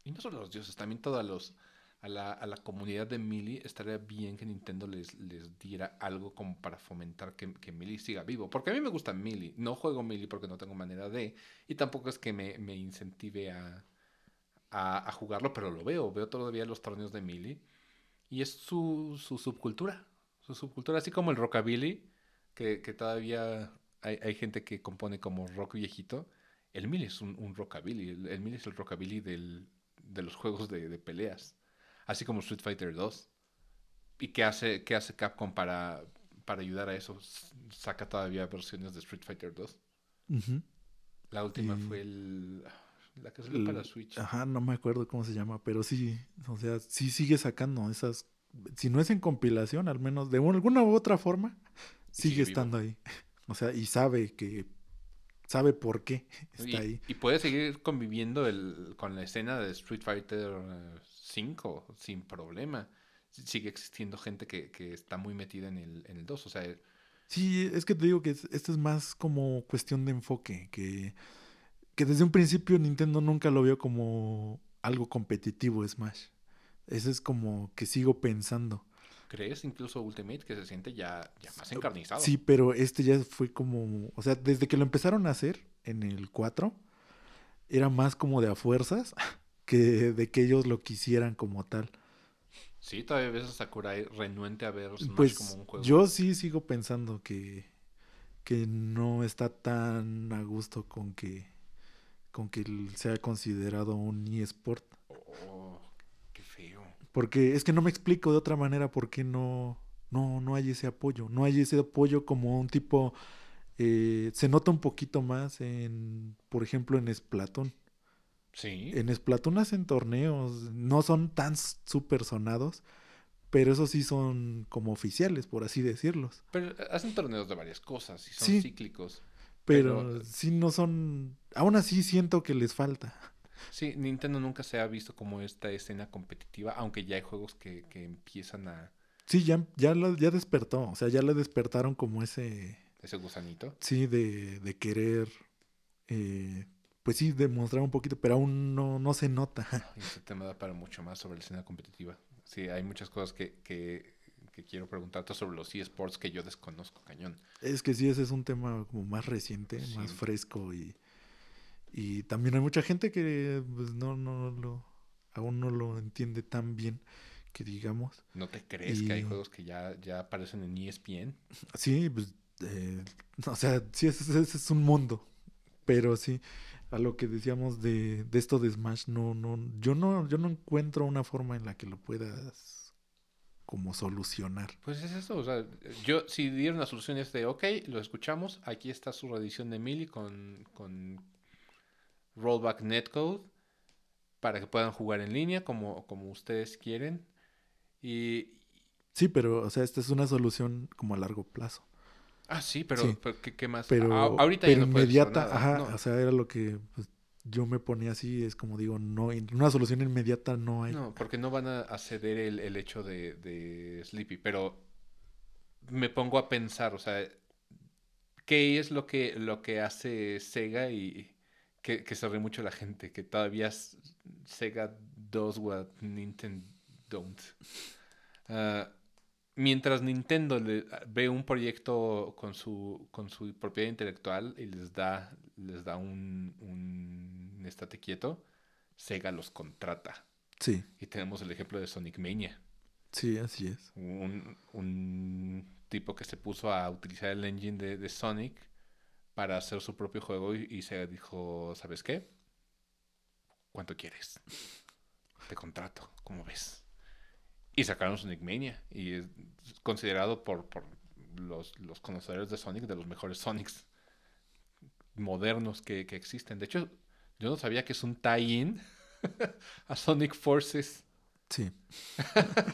y no solo a los dioses, también todos a la, a la comunidad de Mili, estaría bien que Nintendo les, les diera algo como para fomentar que, que Mili siga vivo. Porque a mí me gusta Mili, no juego Mili porque no tengo manera de, y tampoco es que me, me incentive a a, jugarlo, pero lo veo, veo todavía los torneos de Mili. Y es su, su subcultura, su subcultura, así como el rockabilly, que, que todavía hay, hay, gente que compone como rock viejito. El Mili es un, un rockabilly, el, el, Mili es el rockabilly del, de los juegos de, de, peleas, así como Street Fighter 2. ¿Y qué hace, qué hace Capcom para, para ayudar a eso, saca todavía versiones de Street Fighter 2.
Ujú.
La última
Y-
fue el, la que salió para Switch.
Ajá, no me acuerdo cómo se llama, pero sí, o sea, sí sigue sacando esas, si no es en compilación, al menos de alguna u otra forma,
sigue
sigue
vivo.
estando ahí. O sea, y sabe que, sabe por qué
y,
está ahí.
y puede seguir conviviendo el, con la escena de Street Fighter eh, 5 sin problema. Sigue existiendo gente que, que está muy metida en el, en el 2. O sea,
Sí, es que te digo que es- esto es más como cuestión de enfoque, que, que desde un principio Nintendo nunca lo vio como algo competitivo Smash. Eso es como que sigo pensando.
¿crees incluso Ultimate que se siente ya, ya más encarnizado?
Sí, pero este ya fue como, o sea, desde que lo empezaron a hacer en el 4, era más como de a fuerzas que de que ellos lo quisieran como tal.
Sí, todavía ves a Sakurai renuente a ver Smash
Pues
como un juego.
yo sí sigo pensando que, que no está tan a gusto con que, con que sea considerado un eSport.
Oh, qué feo.
Porque es que no me explico de otra manera por qué no, no, no hay ese apoyo. No hay ese apoyo como un tipo... eh, se nota un poquito más en, por ejemplo, en Splatoon.
Sí.
En Splatoon hacen torneos, no son tan súper sonados, pero esos sí son como oficiales, por así decirlos.
Pero hacen torneos de varias cosas y son
Sí.
cíclicos.
Pero,
Pero-
sí no son, aún así siento que les falta.
Sí, Nintendo nunca se ha visto como esta escena competitiva, aunque ya hay juegos que, que empiezan a
Sí, ya, ya, lo- ya despertó, o sea, ya le despertaron como ese,
ese gusanito.
sí, de, de querer, eh, pues sí, demostrar un poquito, pero aún no, no se nota.
Y este tema da para mucho más sobre la escena competitiva. Sí, hay muchas cosas que, que, que quiero preguntarte sobre los eSports que yo desconozco, cañón.
Es que sí, ese es un tema como más reciente,
Sí.
más fresco y, y también hay mucha gente que pues, no, no lo, aún no lo entiende tan bien que digamos.
¿No te crees que hay juegos que ya, ya aparecen en ESPN?
Sí, pues, eh, o sea, sí, ese, ese es un mundo, pero sí, a lo que decíamos de, de esto de Smash, no, no, yo no, yo no encuentro una forma en la que lo puedas como solucionar.
Pues es eso, o sea, yo si dieron la solución es de, ok, lo escuchamos, aquí está su reedición de Mili con, con rollback netcode para que puedan jugar en línea como, como ustedes quieren. Y,
Sí, pero, o sea, esta es una solución como a largo plazo.
ah, sí, pero,
Sí.
pero ¿qué, qué más?
Pero,
Ah, ahorita
pero
ya no
inmediata, ajá,
no.
o sea, era lo que pues, yo me ponía así, es como digo, no, una solución inmediata no hay.
No, porque no van a, ceder el, el hecho de, de Sleepy, pero me pongo a pensar, o sea, ¿qué es lo que, lo que hace Sega y que, que se ríe mucho la gente? Que todavía Sega does what Nintendo don't. Ah, mientras Nintendo le, ve un proyecto con su, con su propiedad intelectual y les da, les da un, un estate quieto, Sega los contrata.
Sí,
Y tenemos el ejemplo de Sonic Mania.
sí, así es.
Un, un tipo que se puso a utilizar el engine de, de Sonic para hacer su propio juego y, y se dijo, ¿sabes qué? ¿Cuánto quieres? Te contrato, ¿cómo ves? Y sacaron Sonic Mania y es considerado por, por los, los conocedores de Sonic de los mejores Sonics modernos que, que existen. De hecho, yo no sabía que es un tie-in a Sonic Forces.
Sí,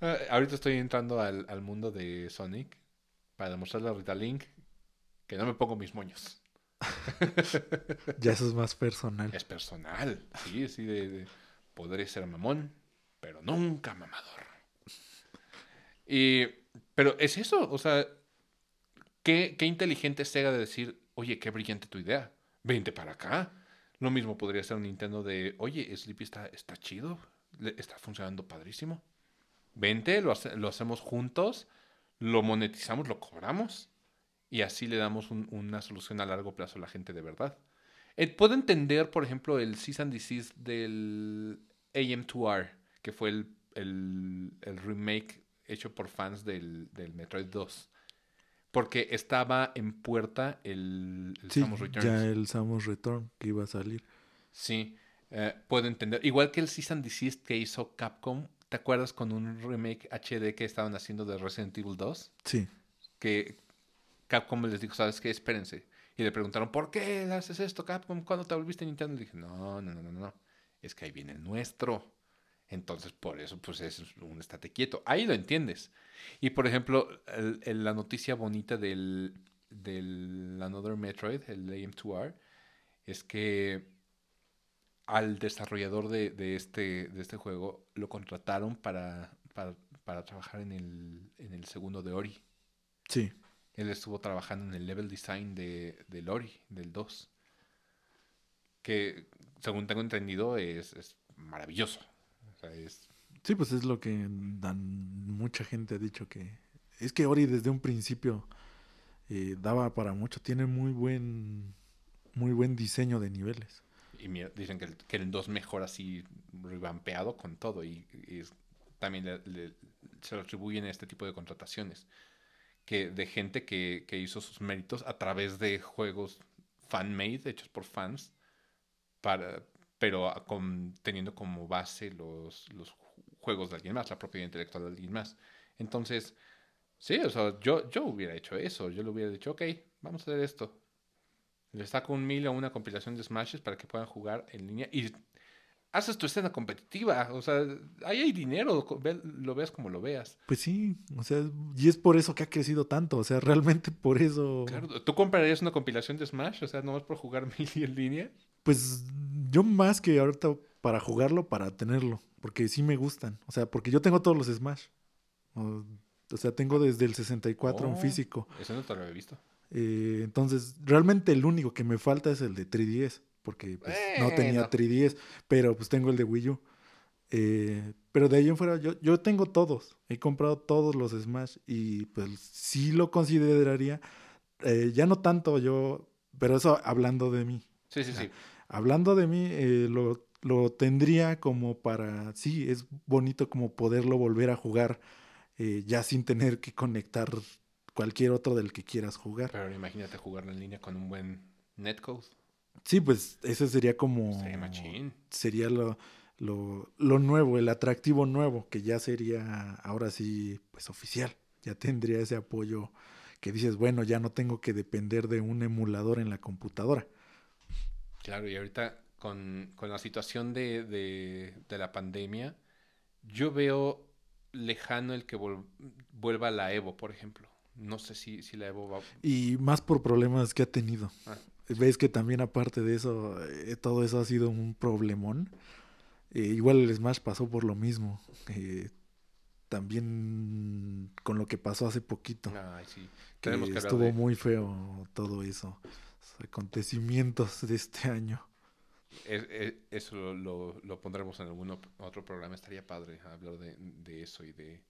Ah, ahorita estoy entrando al, al mundo de Sonic para demostrarle a Rita Link que no me pongo mis moños.
ya eso es más personal.
Es personal, sí, sí, de, de- podré ser mamón, pero nunca mamador. Y, pero es eso, o sea, qué, qué inteligente Sega de decir, oye, qué brillante tu idea, vente para acá. Lo mismo podría ser un Nintendo de, oye, Sleepy está, está chido, está funcionando padrísimo. Vente, lo, hace- lo hacemos juntos, lo monetizamos, lo cobramos y así le damos un- una solución a largo plazo a la gente de verdad. Eh, puedo entender, por ejemplo, el Cease and Desist del AM2R, que fue el, el- el remake hecho por fans del, del Metroid 2. Porque estaba en puerta el, el
Sí,
Samus Returns.
ya el Samus Return que iba a salir.
Sí, eh, puedo entender. Igual que el Cease and Desist que hizo Capcom ¿Te acuerdas con un remake HD que estaban haciendo de Resident Evil 2?
Sí.
Que Capcom les dijo, ¿sabes qué? Espérense. Y le preguntaron, ¿por qué haces esto, Capcom? ¿Cuándo te volviste a Nintendo? Y dije, no, no, no, no, no. Es que ahí viene el nuestro. Entonces, por eso, pues es un estate quieto. Ahí lo entiendes. Y, por ejemplo, la noticia bonita del, del Another Metroid, el AM2R, es que al desarrollador de, de, este, de este juego lo contrataron para, para, para trabajar en el, en el segundo de Ori.
Sí.
Él estuvo trabajando en el level design de, del Ori, del 2. Que, según tengo entendido, es, es maravilloso. O sea, es...
Sí, pues es lo que dan, mucha gente ha dicho que... Es que Ori desde un principio eh, daba para mucho. Tiene muy buen, muy buen diseño de niveles.
Y mira, dicen que el, que el 2 mejor así revampeado con todo y, y también le, le, se lo atribuyen a este tipo de contrataciones que de gente que, que hizo sus méritos a través de juegos fan-made, hechos por fans, para, pero con, teniendo como base los, los juegos de alguien más, la propiedad intelectual de alguien más. Entonces, sí, o sea, yo, yo hubiera hecho eso, yo le hubiera dicho, ok, vamos a hacer esto. Le saco un mil a una compilación de Smashes para que puedan jugar en línea y haces tu escena competitiva. O sea, ahí hay dinero, lo veas como lo veas.
Pues sí, o sea, y es por eso que ha crecido tanto. O sea, realmente por eso.
Claro, ¿tú comprarías una compilación de Smash? O sea, nomás por jugar mil en línea.
Pues yo más que ahorita para jugarlo, para tenerlo. Porque sí me gustan. O sea, porque yo tengo todos los Smash. O, o sea, tengo desde el 64 oh, en físico.
Eso no te lo había visto.
Eh, entonces, realmente el único que me falta es el de 3DS, porque pues, no tenía 3DS, pero pues tengo el de Wii U. Eh, pero de ahí en fuera, yo, yo tengo todos, he comprado todos los Smash y pues sí lo consideraría, eh, ya no tanto yo, pero eso hablando de mí.
Sí, sí, sí.
Hablando de mí, eh, lo, lo tendría como para, sí, es bonito como poderlo volver a jugar eh, ya sin tener que conectar cualquier otro del que quieras jugar.
Pero imagínate jugarlo en línea con un buen netcode.
Sí, pues ese sería como...
Sería machín.
Sería lo, lo, lo, nuevo, el atractivo nuevo, que ya sería ahora sí, pues oficial. Ya tendría ese apoyo que dices, bueno, ya no tengo que depender de un emulador en la computadora.
Claro, y ahorita con, con la situación de, de, de la pandemia, yo veo lejano el que vuelva la Evo, por ejemplo. No sé si, si la Evo va...
Y más por problemas que ha tenido. Ah. Ves que también aparte de eso, eh, todo eso ha sido un problemón. Eh, igual el Smash pasó por lo mismo. Eh, también con lo que pasó hace poquito.
Ay, sí.
que, que estuvo de... muy feo todo eso. Acontecimientos de este año.
Es, es, eso lo, lo, lo, pondremos en algún otro programa. Estaría padre hablar de, de eso y de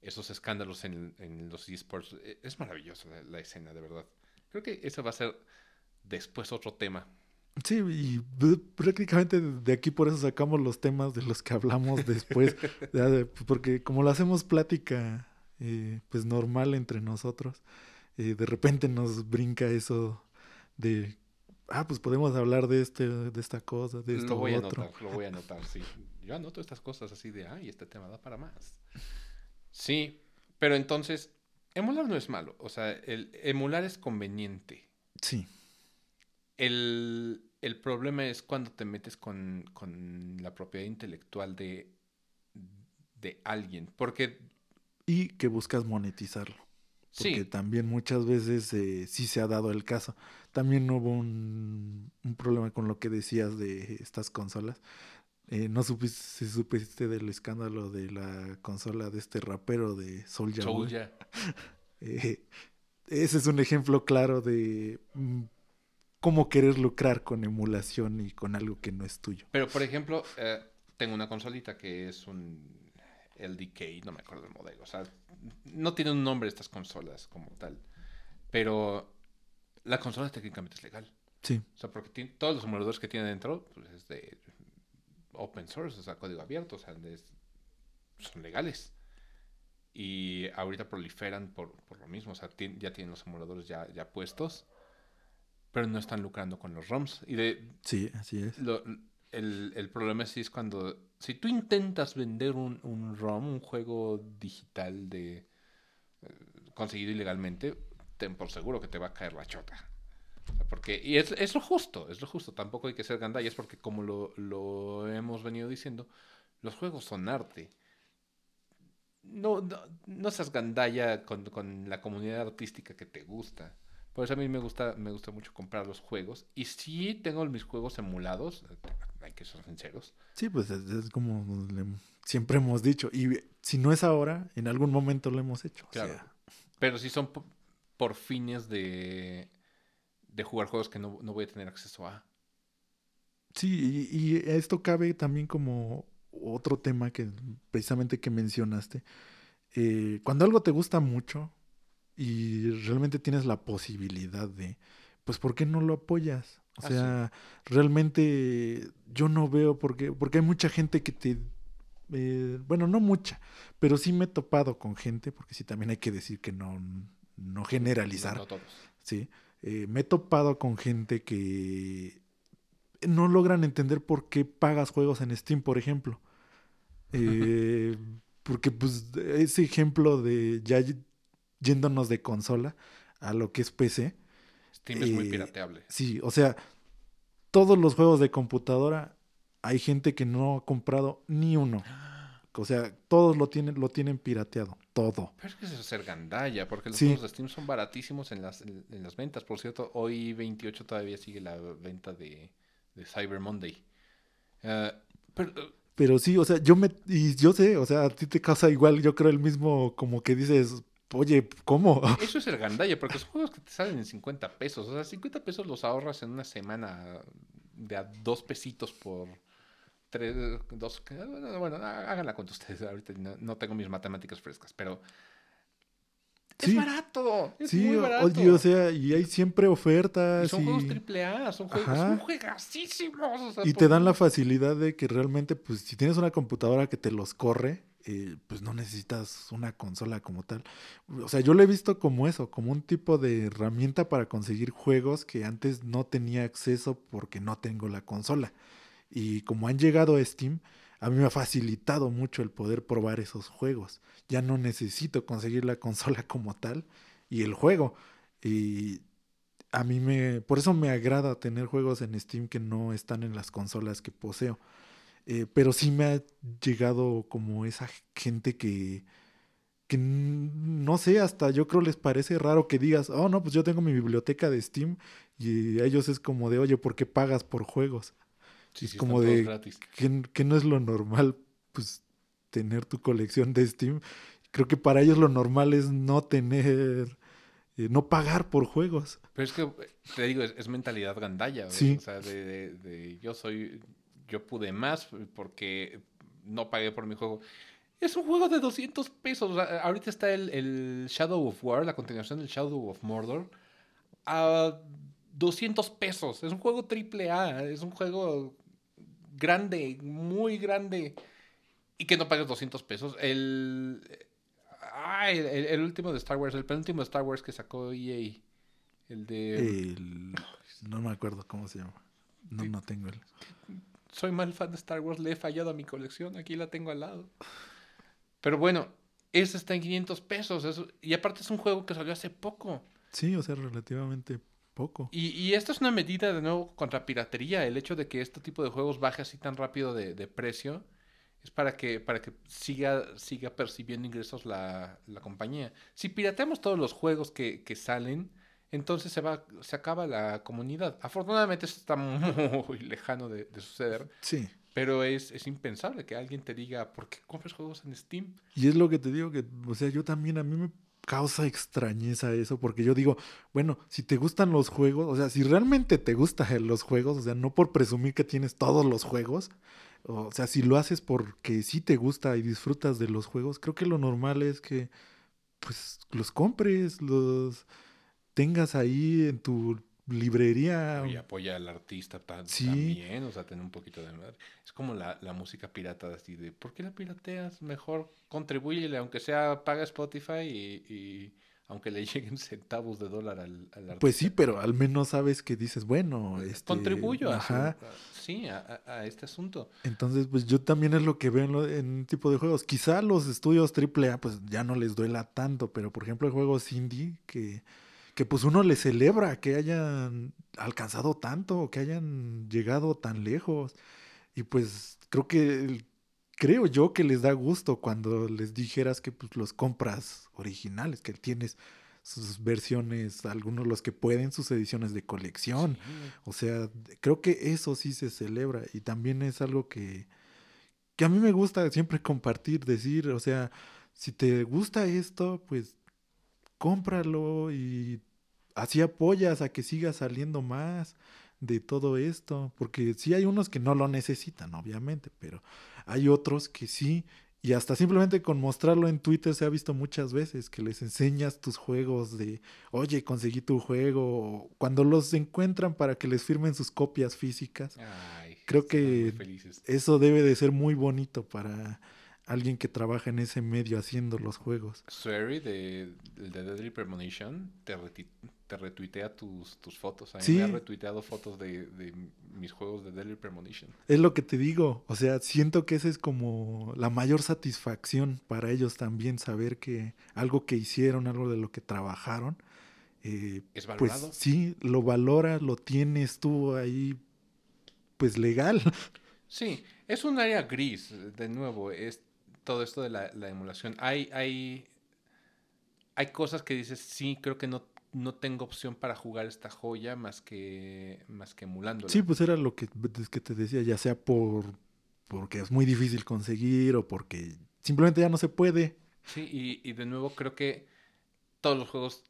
esos escándalos en, en los esports. E, Es maravillosa la, la, escena, de verdad. Creo que eso va a ser después otro tema.
Sí, y prácticamente de aquí por eso sacamos los temas de los que hablamos después, porque como lo hacemos plática eh, pues normal entre nosotros, eh, de repente nos brinca eso de, ah, pues podemos hablar de este, de esta cosa, de esto
lo voy
otro.
A anotar, lo voy a anotar, sí. Yo anoto estas cosas así de, ay, este tema da para más. Sí, pero entonces, emular no es malo, o sea, el emular es conveniente.
Sí.
El, el problema es cuando te metes con, con la propiedad intelectual de, de alguien, porque...
Y que buscas monetizarlo. Porque
Sí.
también muchas veces eh, sí se ha dado el caso. También hubo un, un problema con lo que decías de estas consolas. Eh, ¿No supiste, si supiste del escándalo de la consola de este rapero de Soulja?
Soulja.
Eh, ese es un ejemplo claro de mm, cómo querer lucrar con emulación y con algo que no es tuyo.
Pero, por ejemplo, eh, tengo una consolita que es un LDK, no me acuerdo el modelo. O sea, no tiene un nombre estas consolas como tal. Pero la consola técnicamente es legal.
Sí.
O sea, porque tiene, todos los emuladores que tiene dentro pues, es de open source, o sea, código abierto, o sea, es, son legales. Y ahorita proliferan por, por lo mismo, o sea, ya tienen los emuladores ya, ya puestos, pero no están lucrando con los ROMs. Y de,
Sí, así es.
lo, el, el problema sí es cuando, si tú intentas vender un, un ROM, un juego digital de eh, conseguido ilegalmente, ten por seguro que te va a caer la chota. Porque, y es, es lo justo, es lo justo. Tampoco hay que ser gandallas porque como lo, lo hemos venido diciendo, los juegos son arte. No, no, no seas gandalla con, con la comunidad artística que te gusta. Por eso a mí me gusta, me gusta mucho comprar los juegos. Y sí tengo mis juegos emulados, hay que ser sinceros.
Sí, pues es, es como le- siempre hemos dicho. Y si no es ahora, en algún momento lo hemos hecho. o
Claro.
sea,
Pero sí son por fines de, de jugar juegos que no, no voy a tener acceso a.
Sí, y, y esto cabe también como otro tema que precisamente que mencionaste. Eh, cuando algo te gusta mucho y realmente tienes la posibilidad de, pues ¿por qué no lo apoyas? O
Ah,
sea, realmente yo no veo por qué, porque hay mucha gente que te, eh, bueno, no mucha, pero sí me he topado con gente, porque sí también hay que decir que no, no generalizar.
No, todos.
Sí, eh, me he topado con gente que no logran entender por qué pagas juegos en Steam, por ejemplo. Eh, porque pues ese ejemplo de ya yéndonos de consola a lo que es PC,
Steam es muy
Eh,
pirateable.
sí, o sea, todos los juegos de computadora hay gente que no ha comprado ni uno. O sea, todos lo tienen, lo tienen pirateado, todo.
Pero es que eso es ser gandalla, porque los
Sí.
juegos de Steam son baratísimos en las, en, en las ventas. Por cierto, hoy 28 todavía sigue la venta de, de Cyber Monday. Eh, pero, eh,
Pero sí, o sea, yo me, y yo sé, o sea, a ti te causa igual, yo creo el mismo, como que dices, oye, ¿cómo?
eso es ser gandalla, porque son juegos que te salen en 50 pesos. O sea, 50 pesos los ahorras en una semana de a dos pesitos por tres, dos, bueno, háganla cuenta ustedes. Ahorita no, no tengo mis matemáticas frescas, pero es
Sí.
barato. Es
sí,
muy barato.
oye, o sea, y hay siempre
Y
ofertas
son
y,
juegos triple A, son juegos,
Ajá.
son juegasísimos. o sea,
y
por-
te dan la facilidad de que realmente, pues, si tienes una computadora que te los corre, eh, pues no necesitas una consola como tal. O sea, yo lo he visto como eso, como un tipo de herramienta para conseguir juegos que antes no tenía acceso porque no tengo la consola. Y como han llegado a Steam, a mí me ha facilitado mucho el poder probar esos juegos. Ya no necesito conseguir la consola como tal y el juego. Y a mí me... Por eso me agrada tener juegos en Steam que no están en las consolas que poseo. Eh, pero sí me ha llegado como esa gente que... Que no sé, hasta yo creo les parece raro que digas, oh no, pues yo tengo mi biblioteca de Steam y a ellos es como de, oye, ¿por qué pagas por juegos?
Sí,
como de-
gratis.
que, que no es lo normal, pues, tener tu colección de Steam. Creo que para ellos lo normal es no tener, eh, no pagar por juegos.
Pero es que, te digo, es, es mentalidad gandalla.
Sí.
O sea, de, de- de yo soy, yo pude más porque no pagué por mi juego. Es un juego de 200 pesos. Ahorita está el, el Shadow of War, la continuación del Shadow of Mordor, a 200 pesos. Es un juego triple A. Es un juego grande, muy grande. Y que no pagues 200 pesos. El, ah, el, último de Star Wars, el penúltimo de Star Wars que sacó EA. El de...
El- no me acuerdo cómo se llama. No, no tengo el.
Soy mal fan de Star Wars, le he fallado a mi colección, aquí la tengo al lado. Pero bueno, ese está en 500 pesos. eso- y aparte es un juego que salió hace poco.
Sí, o sea, relativamente poco.
Y, y esto es una medida de nuevo contra piratería. El hecho de que este tipo de juegos baje así tan rápido de, de precio es para que, para que siga, siga percibiendo ingresos la, la compañía. Si pirateamos todos los juegos que, que salen, entonces se, va, se acaba la comunidad. Afortunadamente esto está muy lejano de, de suceder.
Sí.
Pero es, es impensable que alguien te diga, ¿por qué compras juegos en Steam?
Y es lo que te digo, que, o sea, yo también, a mí me causa extrañeza eso, porque yo digo, bueno, si te gustan los juegos, o sea, si realmente te gustan los juegos, o sea, no por presumir que tienes todos los juegos, o sea, si lo haces porque sí te gusta y disfrutas de los juegos, creo que lo normal es que, pues, los compres, los tengas ahí en tu librería.
Y apoya al artista
Sí.
también, o sea, tener un poquito de. Es como la, la música pirata, así de, ¿por qué la pirateas? Mejor contribúyele, aunque sea paga Spotify y, y aunque le lleguen centavos de dólar al, al
Pues sí, pero al menos sabes que dices, bueno, este,
contribuyo a,
ajá.
sí, a, a, este asunto.
Entonces, pues yo también es lo que veo en, lo, en un tipo de juegos. Quizá los estudios AAA, pues ya no les duela tanto, pero por ejemplo, juegos indie que, que pues uno les celebra que hayan alcanzado tanto, que hayan llegado tan lejos. Y pues creo que creo yo que les da gusto cuando les dijeras que pues los compras originales, que tienes sus versiones, algunos los que pueden, sus ediciones de colección. Sí. O sea, creo que eso sí se celebra y también es algo que, que a mí me gusta siempre compartir, decir, o sea, si te gusta esto, pues cómpralo y así apoyas a que siga saliendo más de todo esto, porque sí hay unos que no lo necesitan, obviamente, pero hay otros que sí, y hasta simplemente con mostrarlo en Twitter se ha visto muchas veces que les enseñas tus juegos de, oye, conseguí tu juego, cuando los encuentran para que les firmen sus copias físicas.
Ay,
Creo que eso debe de ser muy bonito para alguien que trabaja en ese medio haciendo los juegos.
Swery de, de Deadly Premonition te, te retuitea tus, tus fotos. A mí
Sí.
me ha retuiteado fotos de, de mis juegos de Deadly Premonition.
Es lo que te digo, o sea, siento que esa es como la mayor satisfacción para ellos también saber que algo que hicieron, algo de lo que trabajaron, eh,
¿Es
pues
valorado?
sí, lo valoras, lo tienes tú ahí, pues legal.
Sí, es un área gris, de nuevo, es todo esto de la, la emulación. Hay, hay, hay cosas que dices, sí, creo que no, no tengo opción para jugar esta joya más que, más que emulándola.
Sí, pues era lo que, que te decía, ya sea por porque es muy difícil conseguir o porque simplemente ya no se puede.
Sí, y, y de nuevo creo que todos los juegos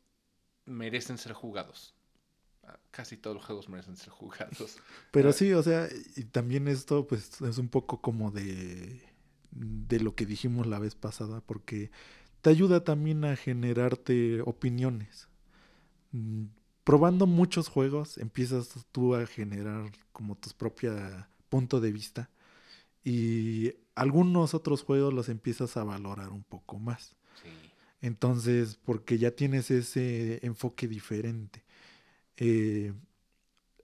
merecen ser jugados. Ah, Casi todos los juegos merecen ser jugados.
Pero
Ah.
sí, o sea, y también esto pues es un poco como de, de lo que dijimos la vez pasada, porque te ayuda también a generarte opiniones. Mm, Probando muchos juegos, empiezas tú a generar como tu propia punto de vista y algunos otros juegos los empiezas a valorar un poco más.
Sí.
Entonces, porque ya tienes ese enfoque diferente. Eh,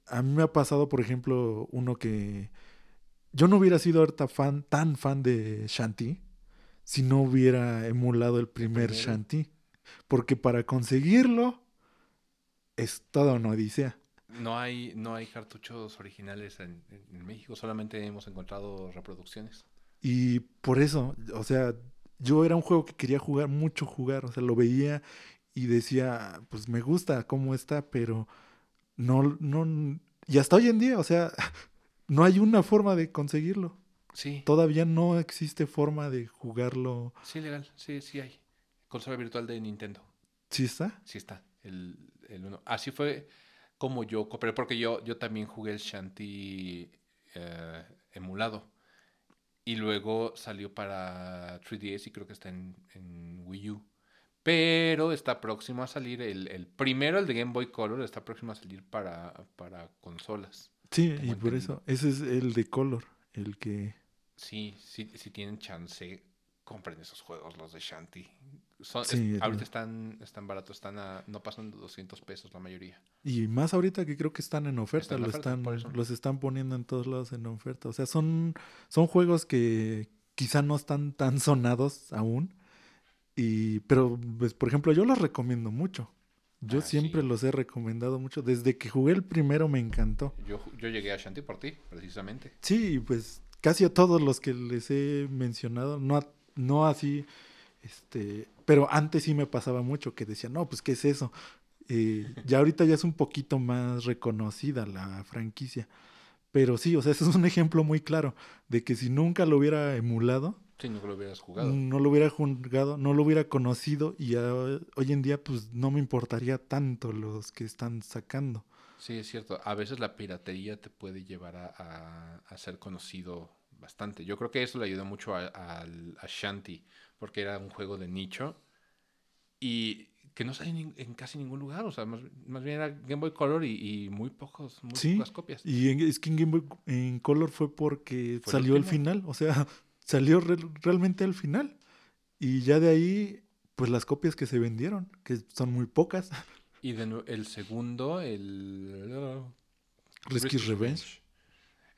a mí me ha pasado, por ejemplo, uno que yo no hubiera sido ahorita fan, tan fan de Shanty si no hubiera emulado el primer
primero.
Shanty. Porque para conseguirlo es toda una odisea.
No hay, no hay cartuchos originales en México, solamente hemos encontrado reproducciones.
Y por eso, o sea, yo era un juego que quería jugar, mucho jugar, o sea, lo veía y decía, pues me gusta cómo está, pero no, no, y hasta hoy en día, o sea, no hay una forma de conseguirlo.
Sí,
Todavía no existe forma de jugarlo.
sí, legal, sí, sí hay. Consola virtual de Nintendo,
¿Sí está?
sí está, el, el uno. Así fue como yo compré, porque yo, yo también jugué el Shanty eh, emulado. Y luego salió para 3DS y creo que está en, en Wii U. Pero está próximo a salir, el, el primero, el de Game Boy Color, está próximo a salir para, para consolas.
Sí, y por eso, ese es el de Color, el que...
Sí, sí, si tienen chance, compren esos juegos, los de Shanty. Son,
Sí,
es- ahorita
no.
están, están baratos, están a, no pasan de 200 pesos la mayoría.
Y más ahorita que creo que están en oferta,
Están en
lo
oferta,
están, los están poniendo en todos lados en oferta. O sea, son, son juegos que quizá no están tan sonados aún. Y, pero, pues, por ejemplo, yo los recomiendo mucho. Yo
Ah,
siempre
sí.
los he recomendado mucho. Desde que jugué el primero me encantó.
Yo, yo llegué a Shanty por ti, precisamente.
Sí, pues casi a todos los que les he mencionado, no, a- no así, este, pero antes sí me pasaba mucho que decía, no, pues, ¿qué es eso? Eh, ya ahorita ya es un poquito más reconocida la franquicia. Pero sí, o sea, ese es un ejemplo muy claro de que si nunca lo hubiera emulado,
Si no lo hubieras jugado.
no lo hubiera jugado, no lo hubiera conocido y ya hoy en día pues no me importaría tanto los que están sacando.
Sí, es cierto. A veces la piratería te puede llevar a, a- a ser conocido bastante. Yo creo que eso le ayudó mucho a, al- a Shanty, porque era un juego de nicho y que no sale en, en casi ningún lugar. O sea, más, más bien era Game Boy Color y, y muy pocos, muy
Sí,
pocas copias.
Y en, es que en Game Boy en Color fue porque
Fue el
salió al final, o sea, salió re- realmente al final. Y ya de ahí, pues las copias que se vendieron, que son muy pocas.
Y de el segundo, el...
Risky's Revenge.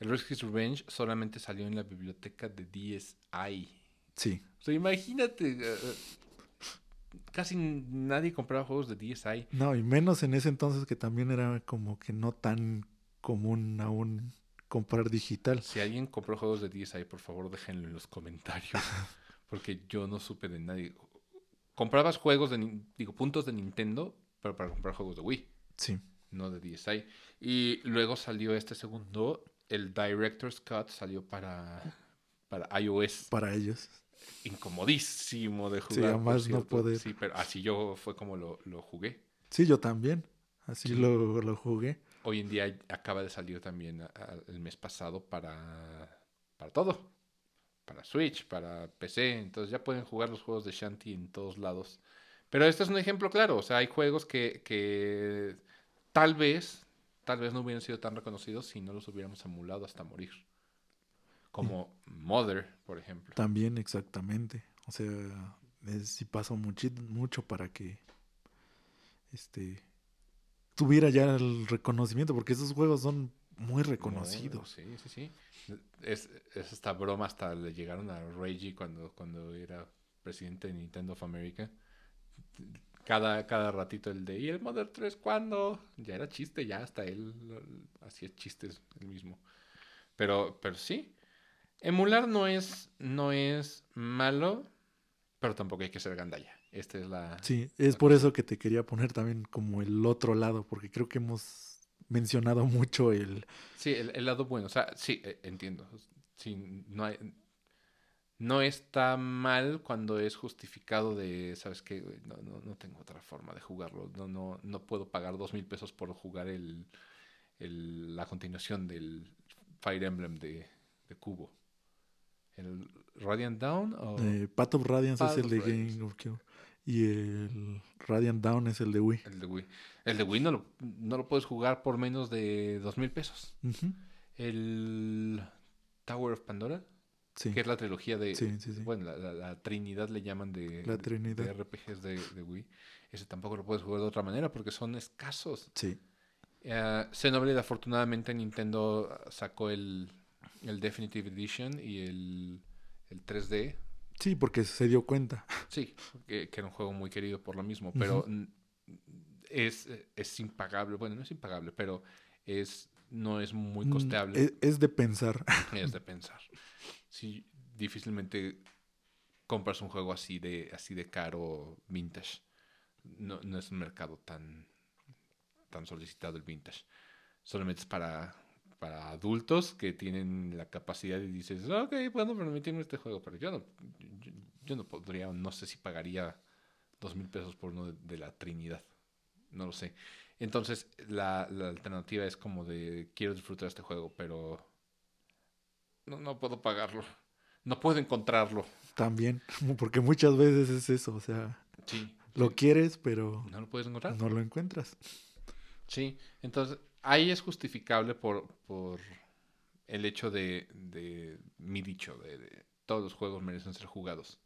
El Risky's Revenge solamente salió en la biblioteca de DSi.
Sí,
O sea, imagínate, eh, eh, casi nadie compraba juegos de DSi.
no, y menos en ese entonces que también era como que no tan común aún comprar digital.
Si alguien compró juegos de DSi, por favor déjenlo en los comentarios. Porque yo no supe de nadie. Comprabas juegos de, digo, puntos de Nintendo, pero para comprar juegos de Wii,
Sí,
no de DSi. Y luego salió este segundo, el Director's Cut salió para, para iOS.
para ellos.
Incomodísimo de
Sí,
jugar.
a
por
más no poder.
Sí, pero así yo fue como lo, lo jugué.
Sí, yo también. Así
Sí.
lo, lo jugué.
Hoy en día acaba de salir también el mes pasado para, para todo. Para Switch, para PC. Entonces ya pueden jugar los juegos de Shanty en todos lados. Pero este es un ejemplo claro. O sea, hay juegos que, que tal vez, tal vez no hubieran sido tan reconocidos si no los hubiéramos emulado hasta morir. Como Mother, por ejemplo.
También, exactamente. O sea, es- sí pasó muchi- mucho para que este tuviera ya el reconocimiento, porque esos juegos son muy reconocidos.
No, sí, sí, sí. Es, es esta broma hasta le llegaron a Reggie cuando, cuando era presidente de Nintendo of America. Cada, cada ratito el de, ¿y el Mother 3 cuándo? Ya era chiste, ya hasta él hacía chistes él mismo. Pero, pero sí, emular no es, no es malo, pero tampoco hay que ser gandalla. Esta es la...
Sí, es por eso que te quería poner también como el otro lado, porque creo que hemos mencionado mucho el...
Sí, el, el lado bueno, o sea, sí, eh, entiendo. Sí, no hay, no está mal cuando es justificado de, ¿sabes qué? No, no, no tengo otra forma de jugarlo. No, no, no puedo pagar dos mil pesos por jugar el, el- la continuación del Fire Emblem de, de Cubo. ¿El Radiant Down? O...
eh, Path of Radiance
Path
es el
of
de
Radiance.
GameCube y el Radiant Down es el de Wii.
El de Wii. El de Wii no lo, no lo puedes jugar por menos de dos mil pesos. El Tower of Pandora.
Sí,
que es la trilogía de...
sí, sí, sí.
Bueno, la, la- la Trinidad le llaman de,
La Trinidad.
de RPGs de, de Wii. Ese tampoco lo puedes jugar de otra manera porque son escasos.
Sí,
Xenoblade, afortunadamente, Nintendo sacó el, el Definitive Edition y el, el 3D.
Sí, porque se dio cuenta.
Sí, que, que era un juego muy querido por lo mismo, pero es, es impagable. Bueno, no es impagable, pero es no es muy
Mm,
costeable.
Es, es de pensar.
es de pensar. Sí, difícilmente compras un juego así de, así de caro vintage. No, no es un mercado tan, tan solicitado el vintage. Solamente es para, para adultos que tienen la capacidad y dices, ok, puedo permitirme este juego, pero yo no, yo, yo no podría, no sé si pagaría dos mil pesos por uno de, de la Trinidad. No lo sé. Entonces, la, la alternativa es como de quiero disfrutar este juego, pero no, no puedo pagarlo. No puedo encontrarlo.
También, porque muchas veces es eso, o sea,
Sí.
lo
sí.
quieres, pero
No lo puedes encontrar.
no lo encuentras.
Sí. Entonces, ahí es justificable por, por el hecho de, de mi dicho, de, todos los juegos merecen ser jugados.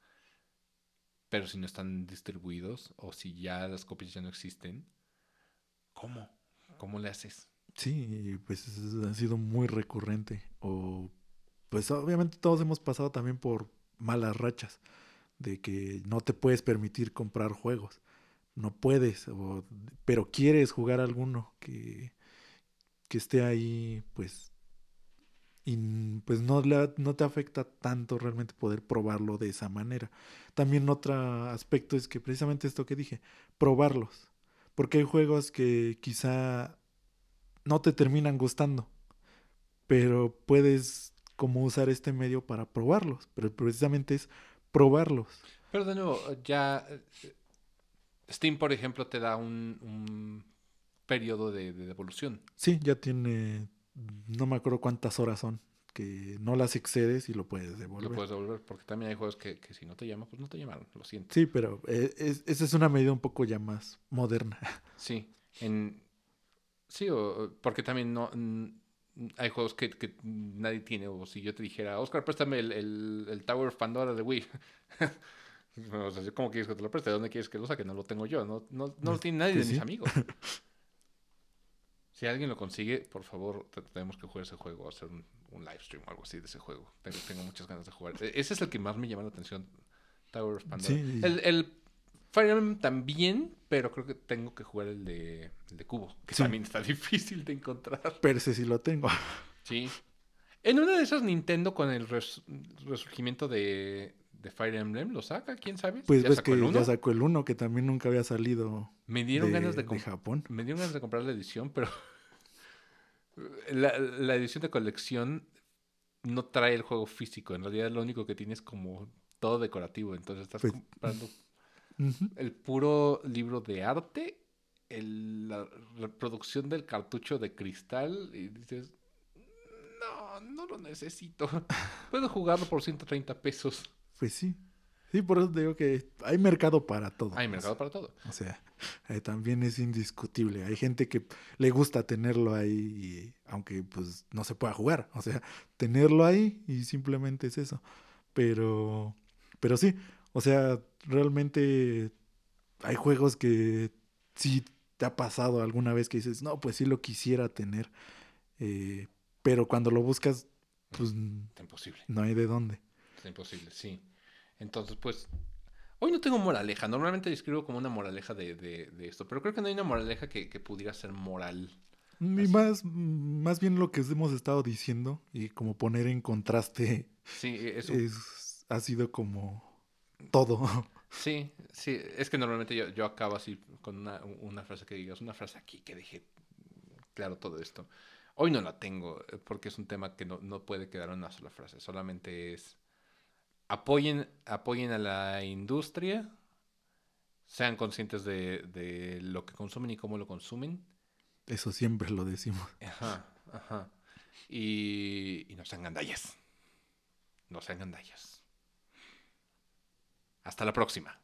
Pero si no están distribuidos o si ya las copias ya no existen, ¿cómo? ¿Cómo le haces?
Sí, pues es- ha sido muy recurrente. O pues obviamente todos hemos pasado también por malas rachas de que no te puedes permitir comprar juegos. No puedes, o- pero quieres jugar alguno que, que esté ahí, pues, y pues no, no te afecta tanto realmente poder probarlo de esa manera. También otro aspecto es que precisamente esto que dije, probarlos. Porque hay juegos que quizá no te terminan gustando, pero puedes como usar este medio para probarlos, pero precisamente es probarlos.
Pero de nuevo, ya eh, Steam, por ejemplo, te da un periodo de, de devolución.
Sí, ya tiene, no me acuerdo cuántas horas son, que no las excedes y lo puedes devolver.
Lo puedes devolver porque también hay juegos que, que si no te llaman, pues no te llamaron, lo siento.
Sí, pero eh, es- esa es una medida un poco ya más moderna.
Sí, en... sí o- porque también no hay juegos que, que nadie tiene. O si yo te dijera, Oscar, préstame el, el, el Tower of Pandora de Wii. O sea, ¿cómo quieres que te lo preste? ¿De dónde quieres que lo saque? No lo tengo yo. No, no, no lo tiene nadie de mis
sí.
amigos. Si alguien lo consigue, por favor, te- tenemos que jugar ese juego, hacer un, un live stream o algo así de ese juego. Tengo, tengo muchas ganas de jugar. E- Ese es el que más me llama la atención, Tower of Pandora.
Sí.
El, el Fire Emblem también, pero creo que tengo que jugar el de, el de Cubo, que
Sí.
también está difícil de encontrar.
Pero ese sí lo tengo.
Sí. En una de esas Nintendo con el res- resurgimiento de, de Fire Emblem, ¿lo saca? ¿Quién sabe?
Pues
¿Ya
ves
sacó
que
el uno?
ya sacó el 1, que también nunca había salido
Me dieron
de,
ganas de,
de Japón.
Me dieron ganas de comprar la edición, pero la, la edición de colección no trae el juego físico. En realidad lo único que tiene es como todo decorativo. Entonces estás
Pues-
comprando el puro libro de arte, el- la reproducción del cartucho de cristal y dices, no, no lo necesito. Puedo jugarlo por 130 pesos.
Pues sí. Sí, por eso te digo que hay mercado para todo.
Hay mercado para todo.
O sea, eh, también es indiscutible. Hay gente que le gusta tenerlo ahí, y- aunque pues no se pueda jugar. O sea, tenerlo ahí y simplemente es eso. Pero, pero sí, o sea, realmente hay juegos que sí te ha pasado alguna vez que dices, no, pues sí lo quisiera tener. eh, pero cuando lo buscas, pues
Está imposible.
no hay de dónde.
Imposible, sí. Entonces, pues, hoy no tengo moraleja. Normalmente escribo como una moraleja de, de- de esto, pero creo que no hay una moraleja que, que pudiera ser moral.
Y más, más bien lo que hemos estado diciendo y como poner en contraste
Sí, eso.
es, ha sido como todo.
Sí, sí. Es que normalmente yo, yo acabo así con una, una frase que digas, una frase aquí que deje claro todo esto. Hoy no la tengo eh, porque es un tema que no, no puede quedar en una sola frase. Solamente es apoyen, apoyen a la industria, sean conscientes de, de lo que consumen y cómo lo consumen.
Eso siempre lo decimos.
Ajá, ajá. Y, y no sean gandallas. No sean gandallas. Hasta la próxima.